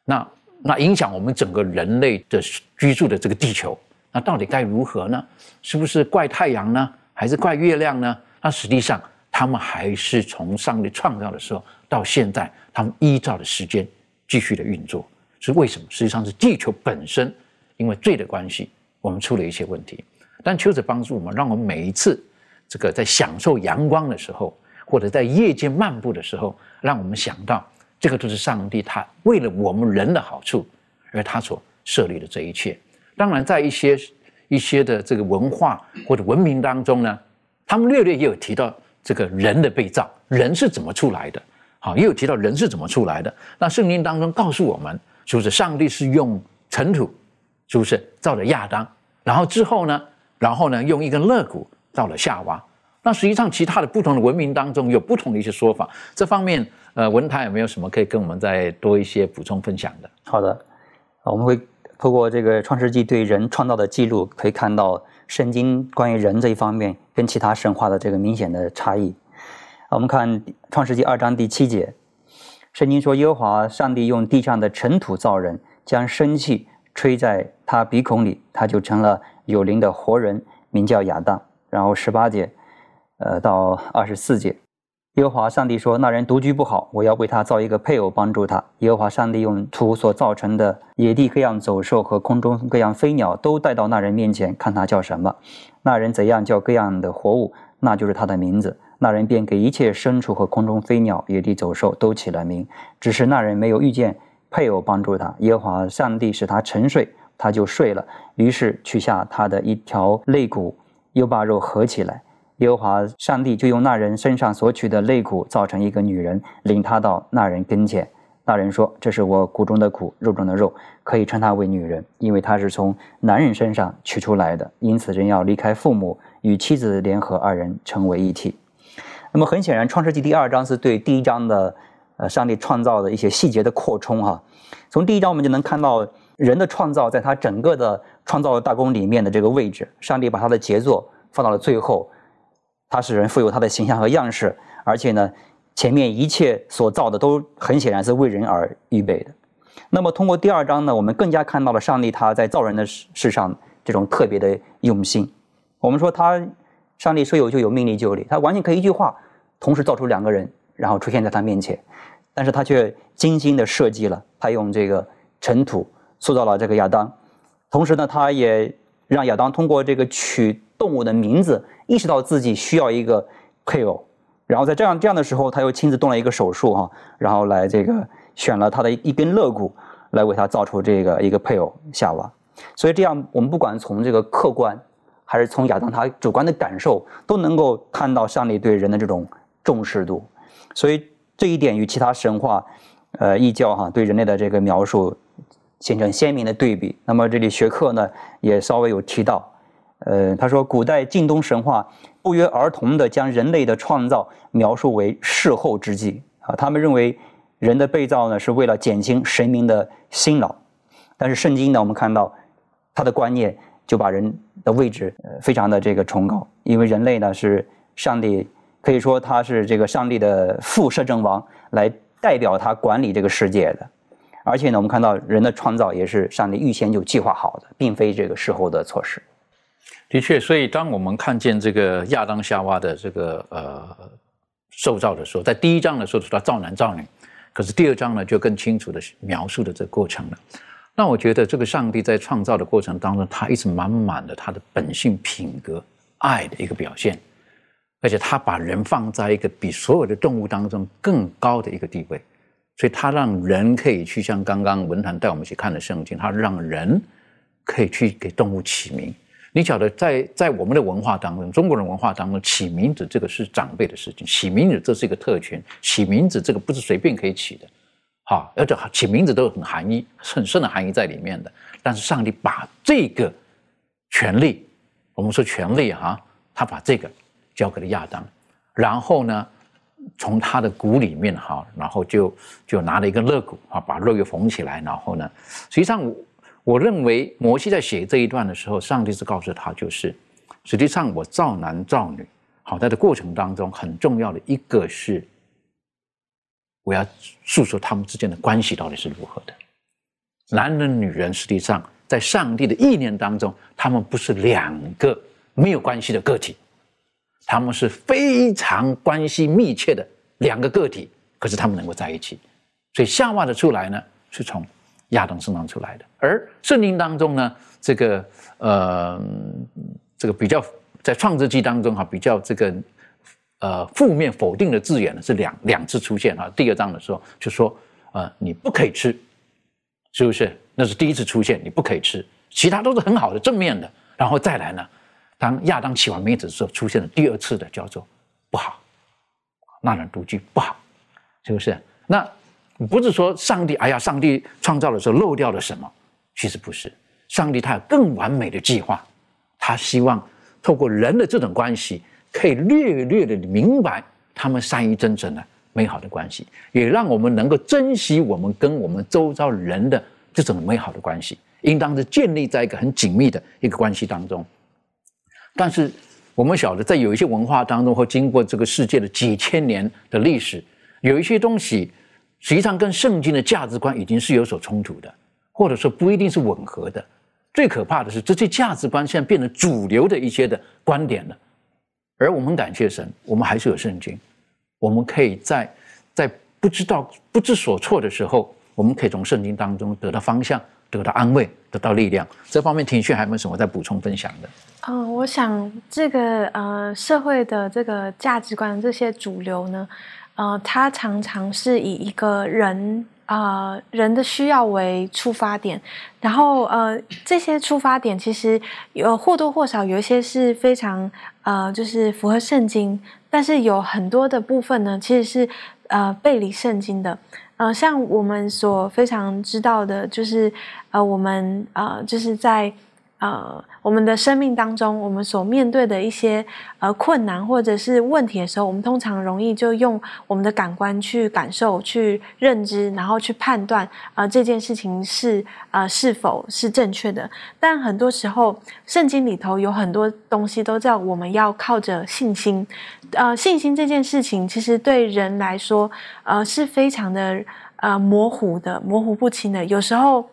那那影响我们整个人类的居住的这个地球，那到底该如何呢？是不是怪太阳呢？还是怪月亮呢？那实际上他们还是从上帝创造的时候到现在，他们依照的时间继续的运作。是为什么？实际上是地球本身。因为罪的关系，我们出了一些问题。但求主帮助我们，让我们每一次这个在享受阳光的时候，或者在夜间漫步的时候，让我们想到这个都是上帝他为了我们人的好处，而他所设立的这一切。当然，在一些一些的这个文化或者文明当中呢，他们略略也有提到这个人的被造，人是怎么出来的？好，也有提到人是怎么出来的。那圣经当中告诉我们，是不是上帝是用尘土。是不是造了亚当，然后之后呢？然后呢？用一根肋骨造了夏娃。那实际上，其他的不同的文明当中有不同的一些说法。这方面，呃，文台有没有什么可以跟我们再多一些补充分享的？好的，我们会透过这个《创世纪》对人创造的记录，可以看到圣经关于人这一方面跟其他神话的这个明显的差异。我们看《创世纪》二章第七节，圣经说：“耶和华上帝用地上的尘土造人，将生气。”吹在他鼻孔里，他就成了有灵的活人，名叫亚当。然后十八节，呃，到二十四节，耶和华上帝说：“那人独居不好，我要为他造一个配偶帮助他。”耶和华上帝用土所造成的野地各样走兽和空中各样飞鸟都带到那人面前，看他叫什么。那人怎样叫各样的活物，那就是他的名字。那人便给一切牲畜和空中飞鸟、野地走兽都起了名，只是那人没有遇见。配偶帮助他，耶和华上帝使他沉睡，他就睡了。于是取下他的一条肋骨，又把肉合起来。耶和华上帝就用那人身上所取的肋骨造成一个女人，领他到那人跟前。那人说：“这是我骨中的骨，肉中的肉，可以称她为女人，因为她是从男人身上取出来的。因此，人要离开父母，与妻子联合，二人成为一体。”那么，很显然，《创世纪》第二章是对第一章的。呃，上帝创造的一些细节的扩充哈，从第一章我们就能看到人的创造，在他整个的创造大功里面的这个位置，上帝把他的杰作放到了最后，他使人富有他的形象和样式，而且呢，前面一切所造的都很显然是为人而预备的。那么通过第二章呢，我们更加看到了上帝他在造人的事事上这种特别的用心。我们说他，上帝说有就有，命立就立，他完全可以一句话同时造出两个人。然后出现在他面前，但是他却精心的设计了，他用这个尘土塑造了这个亚当，同时呢，他也让亚当通过这个取动物的名字，意识到自己需要一个配偶，然后在这样这样的时候，他又亲自动了一个手术哈，然后来这个选了他的一根肋骨，来为他造出这个一个配偶夏娃。所以这样，我们不管从这个客观，还是从亚当他主观的感受，都能够看到上帝对人的这种重视度。所以这一点与其他神话，呃，异教哈对人类的这个描述形成鲜明的对比。那么这里学课呢也稍微有提到，呃，他说古代近东神话不约而同的将人类的创造描述为事后之计啊，他们认为人的被造呢是为了减轻神明的辛劳，但是圣经呢我们看到。他的观念就把人的位置呃非常的这个崇高，因为人类呢是上帝可以说他是这个上帝的副摄政王，来代表他管理这个世界的。而且呢，我们看到人的创造也是上帝预先就计划好的，并非这个事后的措施。的确，所以当我们看见这个亚当夏娃的这个呃受造的时候，在第一章的时候说他造男造女，可是第二章呢就更清楚的描述的这个过程了。那我觉得这个上帝在创造的过程当中，他一直满满的他的本性品格、爱的一个表现，而且他把人放在一个比所有的动物当中更高的一个地位，所以他让人可以去像刚刚文坛带我们去看的圣经，他让人可以去给动物起名。你晓得，在在我们的文化当中，中国人文化当中，起名字这个是长辈的事情，起名字这是一个特权，起名字这个不是随便可以起的。好，而且起名字都有很含义、很深的含义在里面的。但是上帝把这个权利，我们说权利哈，他把这个交给了亚当，然后呢，从他的骨里面哈，然后就就拿了一个肋骨啊，把肉又缝起来，然后呢，实际上我我认为摩西在写这一段的时候，上帝是告诉他，就是实际上我造男造女，好在的过程当中很重要的一个是。我要诉说他们之间的关系到底是如何的。男人、女人，实际上在上帝的意念当中，他们不是两个没有关系的个体，他们是非常关系密切的两个个体。可是他们能够在一起，所以夏娃的出来呢，是从亚当身上出来的。而圣经当中呢，这个呃，这个比较在创世纪当中哈，比较这个。呃，负面否定的字眼呢是两两次出现啊。第二章的时候就说，呃，你不可以吃，是不是？那是第一次出现，你不可以吃，其他都是很好的正面的。然后再来呢，当亚当起完梅子之后，出现了第二次的叫做不好，那人独居不好，是不是？那不是说上帝，哎呀，上帝创造的时候漏掉了什么？其实不是，上帝他有更完美的计划，他希望透过人的这种关系。可以略略的明白他们善于真诚的美好的关系，也让我们能够珍惜我们跟我们周遭人的这种美好的关系，应当是建立在一个很紧密的一个关系当中。但是我们晓得，在有一些文化当中，或经过这个世界的几千年的历史，有一些东西实际上跟圣经的价值观已经是有所冲突的，或者说不一定是吻合的。最可怕的是，这些价值观现在变成主流的一些的观点了。而我们感谢神，我们还是有圣经，我们可以在在不知道不知所措的时候，我们可以从圣经当中得到方向，得到安慰，得到力量。这方面，庭训还有没有什么再补充分享的？嗯，我想这个呃社会的这个价值观这些主流呢，呃，它常常是以一个人。啊，人的需要为出发点，然后呃，这些出发点其实有或多或少有一些是非常呃，就是符合圣经，但是有很多的部分呢，其实是呃背离圣经的。呃，像我们所非常知道的，就是呃，我们呃，就是在。呃，我们的生命当中，我们所面对的一些呃困难或者是问题的时候，我们通常容易就用我们的感官去感受、去认知，然后去判断啊这件事情是呃是否是正确的。但很多时候，圣经里头有很多东西都叫我们要靠着信心。呃，信心这件事情，其实对人来说，呃是非常的呃模糊的、模糊不清的。有时候。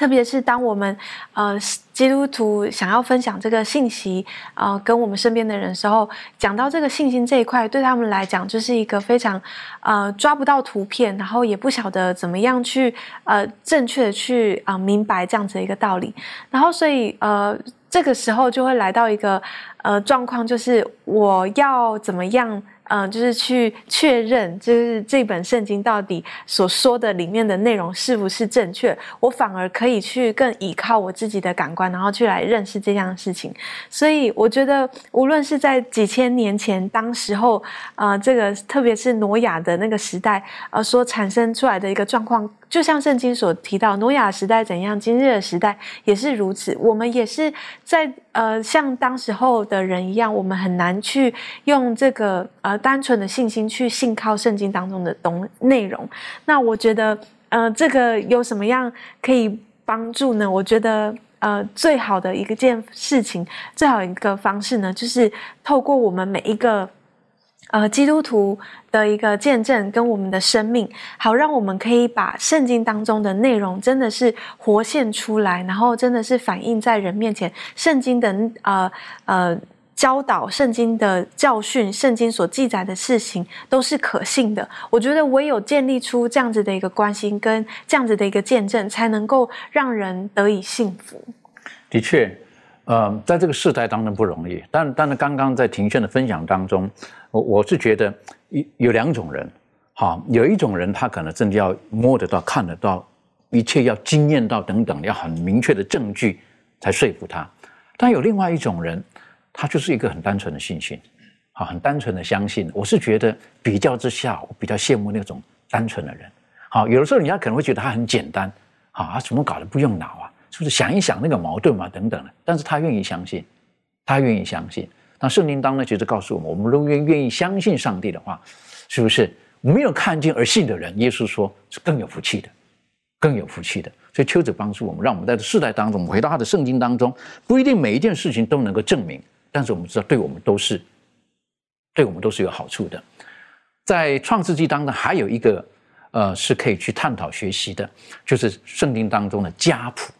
特别是当我们呃基督徒想要分享这个信息啊，跟我们身边的人时候，讲到这个信心这一块，对他们来讲就是一个非常呃抓不到图片，然后也不晓得怎么样去呃正确的去啊明白这样子一个道理，然后所以呃这个时候就会来到一个呃状况，就是我要怎么样。嗯、就是去确认，就是这本圣经到底所说的里面的内容是不是正确，我反而可以去更依靠我自己的感官，然后去来认识这样事情。所以我觉得，无论是在几千年前，当时候，呃，这个特别是挪亚的那个时代，呃，所产生出来的一个状况，就像圣经所提到，挪亚时代怎样，今日的时代也是如此。我们也是在呃，像当时候的人一样，我们很难去用这个呃单纯的信心去信靠圣经当中的东内容。那我觉得，呃，这个有什么样可以帮助呢？我觉得。呃，最好的一个件事情，最好一个方式呢，就是透过我们每一个呃基督徒的一个见证跟我们的生命，好让我们可以把圣经当中的内容真的是活现出来，然后真的是反映在人面前，圣经的呃呃。教导圣经的教训，圣经所记载的事情都是可信的。我觉得唯有建立出这样子的一个关心，跟这样子的一个见证，才能够让人得以幸福。的确，呃，在这个世代当中不容易。但但是刚刚在庭炫的分享当中，我我是觉得有有两种人，哈，有一种人他可能真的要摸得到、看得到，一切要经验到等等，要很明确的证据才说服他。但有另外一种人。他就是一个很单纯的信心，啊，很单纯的相信。我是觉得比较之下，我比较羡慕那种单纯的人。好，有的时候人家可能会觉得他很简单，啊，怎么搞的不用脑啊？是不是想一想那个矛盾嘛？等等的。但是他愿意相信，他愿意相信。那圣经当中其实告诉我们，我们都愿愿意相信上帝的话，是不是没有看见而信的人，耶稣说是更有福气的，更有福气的。所以秋子帮助我们，让我们在这世代当中，回到他的圣经当中，不一定每一件事情都能够证明。但是我们知道，对我们都是，对我们都是有好处的。在创世纪当中，还有一个呃是可以去探讨学习的，就是圣经当中的家谱。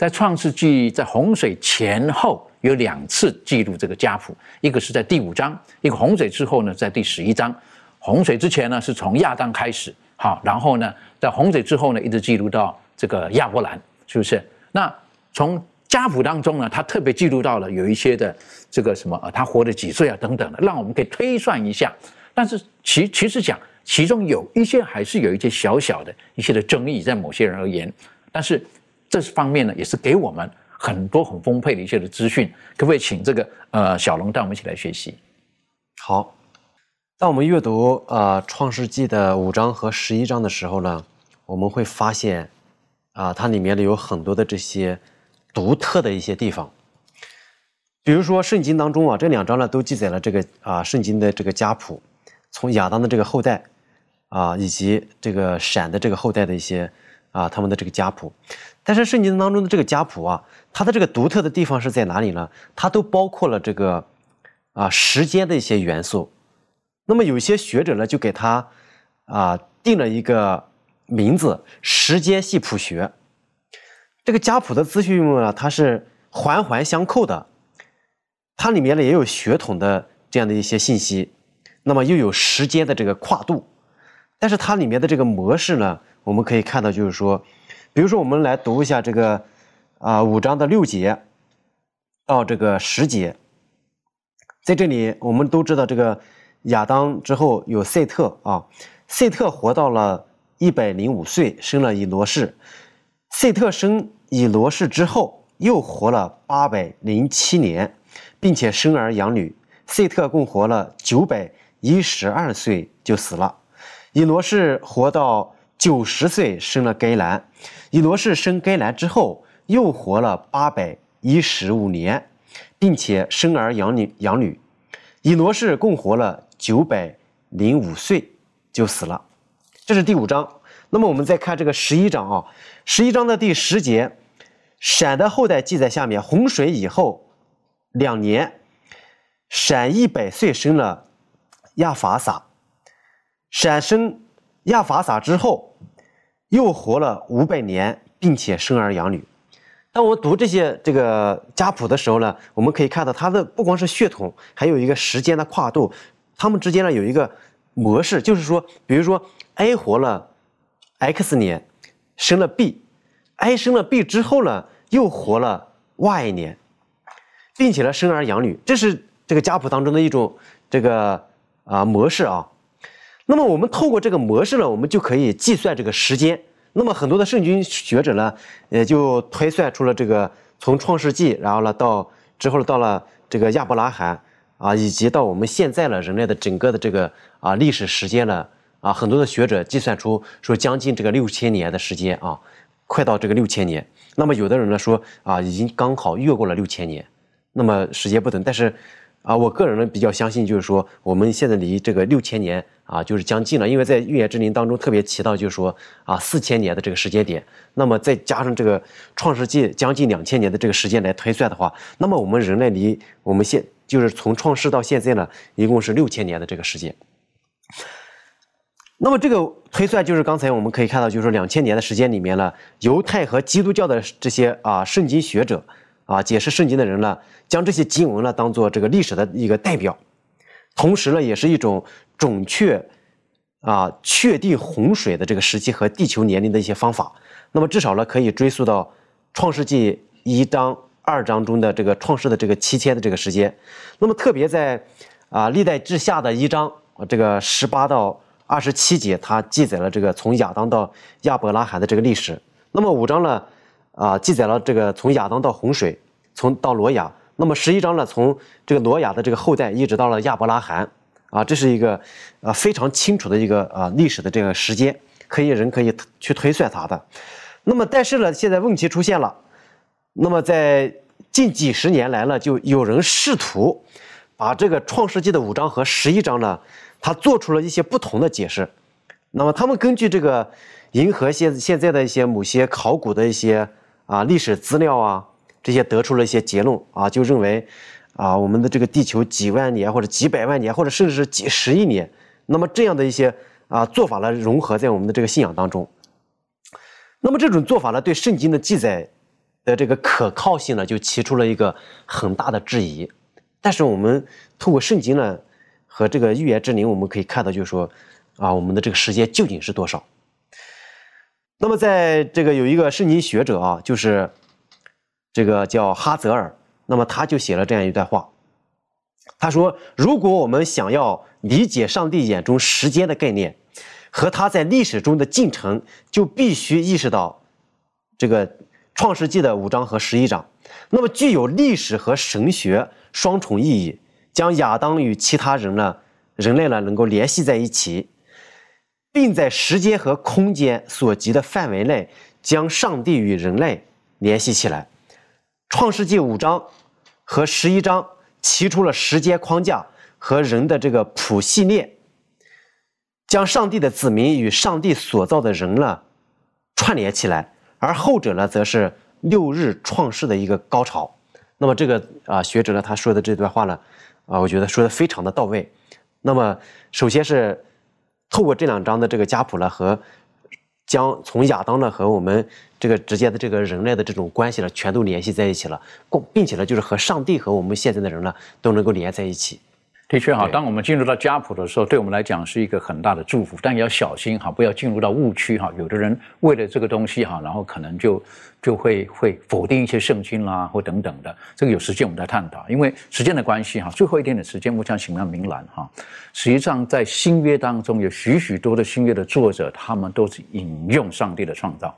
在创世纪在洪水前后有两次记录这个家谱，一个是在第五章，一个洪水之后呢，在第十一章。洪水之前呢，是从亚当开始，好，然后呢，在洪水之后呢，一直记录到这个亚伯兰，是不是？那从家谱当中呢，他特别记录到了有一些的这个什么呃，他活了几岁啊等等的，让我们可以推算一下。但是其其实讲，其中有一些还是有一些小小的一些的争议，在某些人而言。但是这方面呢，也是给我们很多很丰沛的一些的资讯。可不可以请这个呃小龙带我们一起来学习？好，当我们阅读呃创世纪的五章和十一章的时候呢，我们会发现啊，它里面呢有很多的这些。独特的一些地方，比如说圣经当中啊，这两章呢都记载了这个啊圣经的这个家谱，从亚当的这个后代啊，以及这个闪的这个后代的一些啊他们的这个家谱。但是圣经当中的这个家谱啊，它的这个独特的地方是在哪里呢？它都包括了这个啊时间的一些元素。那么有些学者呢就给它啊定了一个名字——时间系谱学。这个家谱的资讯呢，它是环环相扣的，它里面呢也有血统的这样的一些信息，那么又有时间的这个跨度，但是它里面的这个模式呢，我们可以看到就是说，比如说我们来读一下这个啊五章的六节到这个十节，在这里我们都知道这个亚当之后有赛特啊，赛特活到了一百零五岁，生了以罗氏。赛特生以罗氏之后，又活了八百零七年，并且生儿养女。赛特共活了九百一十二岁就死了。以罗氏活到九十岁，生了该兰。以罗氏生该兰之后，又活了八百一十五年，并且生儿养女养女。以罗氏共活了九百零五岁就死了。这是第五章。那么我们再看这个十一章啊。十一章的第十节，闪的后代记在下面。洪水以后两年，闪一百岁生了亚法撒。闪生亚法撒之后，又活了五百年，并且生儿养女。当我们读这些这个家谱的时候呢，我们可以看到它的不光是血统，还有一个时间的跨度。它们之间呢有一个模式，就是说，比如说 A 活了 X 年。生了 B，A 生了 B 之后呢，又活了 Y 年，并且呢生儿养女，这是这个家谱当中的一种这个啊模式啊。那么我们透过这个模式呢，我们就可以计算这个时间。那么很多的圣经学者呢，也就推算出了这个从创世纪，然后呢到之后到了这个亚伯拉罕啊，以及到我们现在了人类的整个的这个啊历史时间了啊，很多的学者计算出说将近这个六千年的时间啊，快到这个六千年。那么有的人呢说啊，已经刚好越过了六千年，那么时间不等。但是啊，我个人呢比较相信，就是说我们现在离这个六千年。啊，就是将近了，因为在预言之灵当中特别提到，就是说啊，四千年的这个时间点，那么再加上这个创世纪将近两千年的这个时间来推算的话，那么我们人类离我们现就是从创世到现在呢，一共是六千年的这个时间。那么这个推算就是刚才我们可以看到，就是说两千年的时间里面呢，犹太和基督教的这些啊圣经学者啊解释圣经的人呢，将这些经文呢当做这个历史的一个代表，同时呢，也是一种。准确啊，确定洪水的这个时期和地球年龄的一些方法，那么至少呢可以追溯到创世纪一章、二章中的这个创世的这个七千的这个时间。那么特别在啊历代志下的一章这个十八到二十七节，它记载了这个从亚当到亚伯拉罕的这个历史。那么五章呢啊记载了这个从亚当到洪水，从到挪亚。那么十一章呢从这个挪亚的这个后代一直到了亚伯拉罕。啊，这是一个啊非常清楚的一个啊历史的这个时间，可以人可以去推算它的。那么，但是呢，现在问题出现了。那么，在近几十年来呢，就有人试图把这个创世纪的五章和十一章呢，他做出了一些不同的解释。那么，他们根据这个银河现现在的一些某些考古的一些啊历史资料啊，这些得出了一些结论啊，就认为。啊，我们的这个地球几万年，或者几百万年，或者甚至是几十亿年，那么这样的一些啊做法呢，融合在我们的这个信仰当中。那么这种做法呢，对圣经的记载的这个可靠性呢，就提出了一个很大的质疑。但是我们通过圣经呢和这个预言之灵，我们可以看到，就是说啊，我们的这个时间究竟是多少？那么在这个有一个圣经学者啊，就是这个叫哈泽尔。那么他就写了这样一段话，他说：“如果我们想要理解上帝眼中时间的概念和他在历史中的进程，就必须意识到这个创世纪的五章和十一章，那么具有历史和神学双重意义，将亚当与其他人呢，人类呢能够联系在一起，并在时间和空间所及的范围内，将上帝与人类联系起来。创世纪五章。”和十一章提出了时间框架和人的这个谱系列，将上帝的子民与上帝所造的人呢串联起来，而后者呢则是六日创世的一个高潮。那么这个啊学者呢他说的这段话呢啊，我觉得说的非常的到位。那么首先是透过这两章的这个家谱呢和。将从亚当呢和我们这个直接的这个人类的这种关系呢，全都联系在一起了，共并且呢，就是和上帝和我们现在的人呢，都能够连在一起。的确哈，当我们进入到家谱的时候，对我们来讲是一个很大的祝福，但也要小心哈，不要进入到误区哈。有的人为了这个东西哈，然后可能就就会会否定一些圣经啦，或等等的。这个有时间我们再探讨，因为时间的关系哈，最后一点点时间，我想请问明兰哈。实际上在新约当中，有许许多的新约的作者，他们都是引用上帝的创造，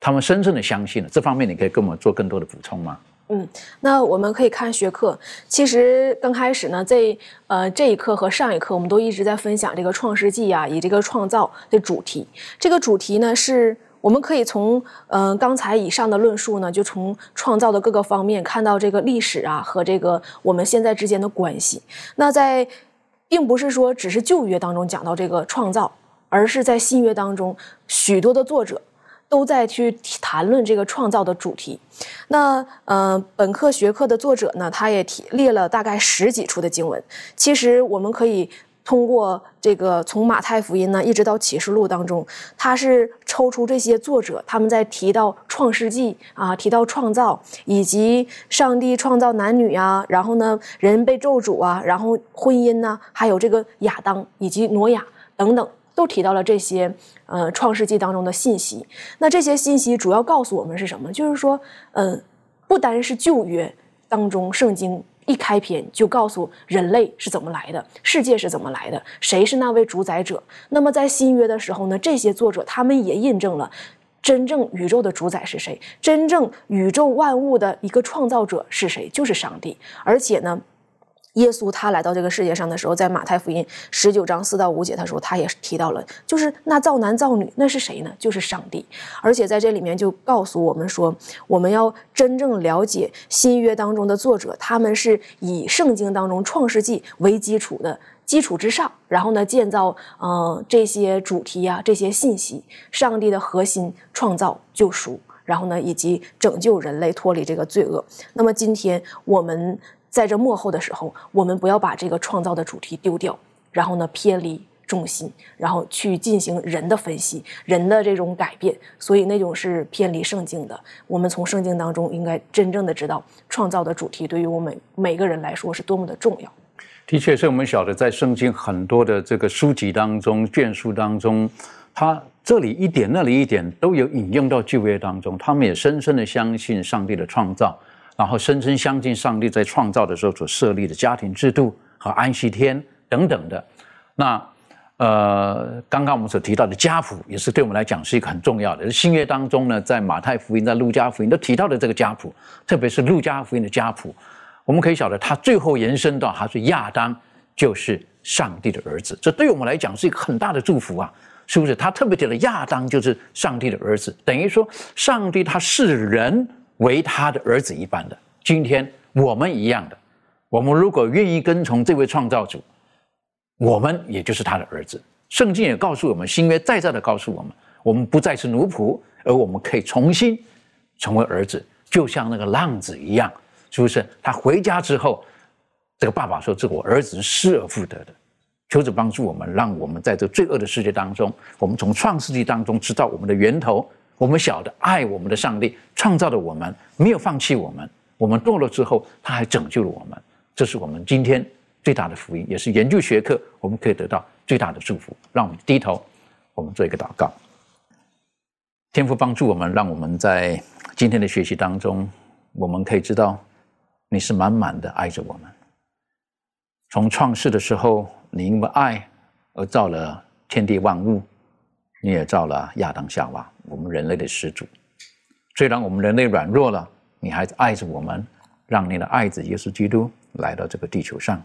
他们深深的相信了这方面，你可以跟我们做更多的补充吗？嗯，那我们可以看学课。其实刚开始呢，这呃这一课和上一课，我们都一直在分享这个创世纪啊，以这个创造的主题。这个主题呢，是我们可以从呃刚才以上的论述呢，就从创造的各个方面看到这个历史啊和这个我们现在之间的关系。那在并不是说只是旧约当中讲到这个创造，而是在新约当中许多的作者。都在去谈论这个创造的主题。那呃，本科学课的作者呢，他也提列了大概十几处的经文。其实我们可以通过这个从马太福音呢，一直到启示录当中，他是抽出这些作者他们在提到创世纪啊，提到创造，以及上帝创造男女啊，然后呢，人被咒诅啊，然后婚姻呢，还有这个亚当以及挪亚等等。都提到了这些，呃，《创世纪》当中的信息。那这些信息主要告诉我们是什么？就是说，嗯，不单是旧约当中圣经一开篇就告诉人类是怎么来的，世界是怎么来的，谁是那位主宰者。那么在新约的时候呢，这些作者他们也印证了，真正宇宙的主宰是谁，真正宇宙万物的一个创造者是谁，就是上帝。而且呢。耶稣他来到这个世界上的时候，在马太福音十九章四到五节，他说他也提到了，就是那造男造女那是谁呢？就是上帝。而且在这里面就告诉我们说，我们要真正了解新约当中的作者，他们是以圣经当中创世纪为基础的基础之上，然后呢建造嗯这些主题啊这些信息，上帝的核心创造救赎，然后呢以及拯救人类脱离这个罪恶。那么今天我们。在这幕后的时候，我们不要把这个创造的主题丢掉，然后呢偏离重心，然后去进行人的分析、人的这种改变，所以那种是偏离圣经的。我们从圣经当中应该真正的知道创造的主题对于我们每个人来说是多么的重要。的确，是我们晓得在圣经很多的这个书籍当中、卷书当中，它这里一点那里一点都有引用到旧约当中，他们也深深的相信上帝的创造。然后深深相信上帝在创造的时候所设立的家庭制度和安息天等等的。那呃，刚刚我们所提到的家谱也是对我们来讲是一个很重要的。新约当中呢，在马太福音、在路加福音都提到的这个家谱，特别是路加福音的家谱，我们可以晓得，他最后延伸到还是亚当就是上帝的儿子，这对我们来讲是一个很大的祝福啊，是不是？他特别提了亚当就是上帝的儿子，等于说上帝他是人。为他的儿子一般的，今天我们一样的，我们如果愿意跟从这位创造主，我们也就是他的儿子。圣经也告诉我们，新约再再的告诉我们，我们不再是奴仆，而我们可以重新成为儿子，就像那个浪子一样，是不是？他回家之后，这个爸爸说：“这我儿子是失而复得的。”求主帮助我们，让我们在这罪恶的世界当中，我们从创世纪当中知道我们的源头。我们晓得爱我们的上帝创造了我们，没有放弃我们。我们堕落之后，他还拯救了我们。这是我们今天最大的福音，也是研究学科我们可以得到最大的祝福。让我们低头，我们做一个祷告。天父帮助我们，让我们在今天的学习当中，我们可以知道你是满满的爱着我们。从创世的时候，你因为爱而造了天地万物。你也造了亚当夏娃，我们人类的始祖。虽然我们人类软弱了，你还爱着我们，让你的爱子耶稣基督来到这个地球上，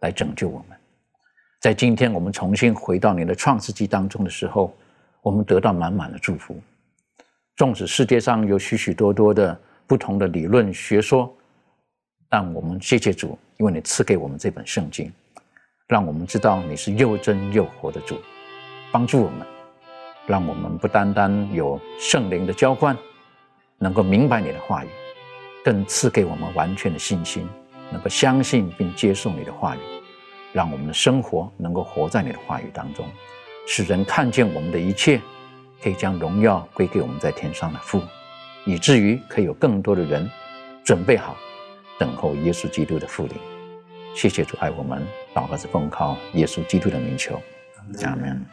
来拯救我们。在今天我们重新回到你的创世纪当中的时候，我们得到满满的祝福。纵使世界上有许许多多的不同的理论学说，但我们谢谢主，因为你赐给我们这本圣经，让我们知道你是又真又活的主，帮助我们。让我们不单单有圣灵的浇灌，能够明白你的话语，更赐给我们完全的信心，能够相信并接受你的话语，让我们的生活能够活在你的话语当中，使人看见我们的一切，可以将荣耀归给我们在天上的父，以至于可以有更多的人准备好等候耶稣基督的复临。谢谢主爱我们，祷告是奉靠耶稣基督的名求，阿门。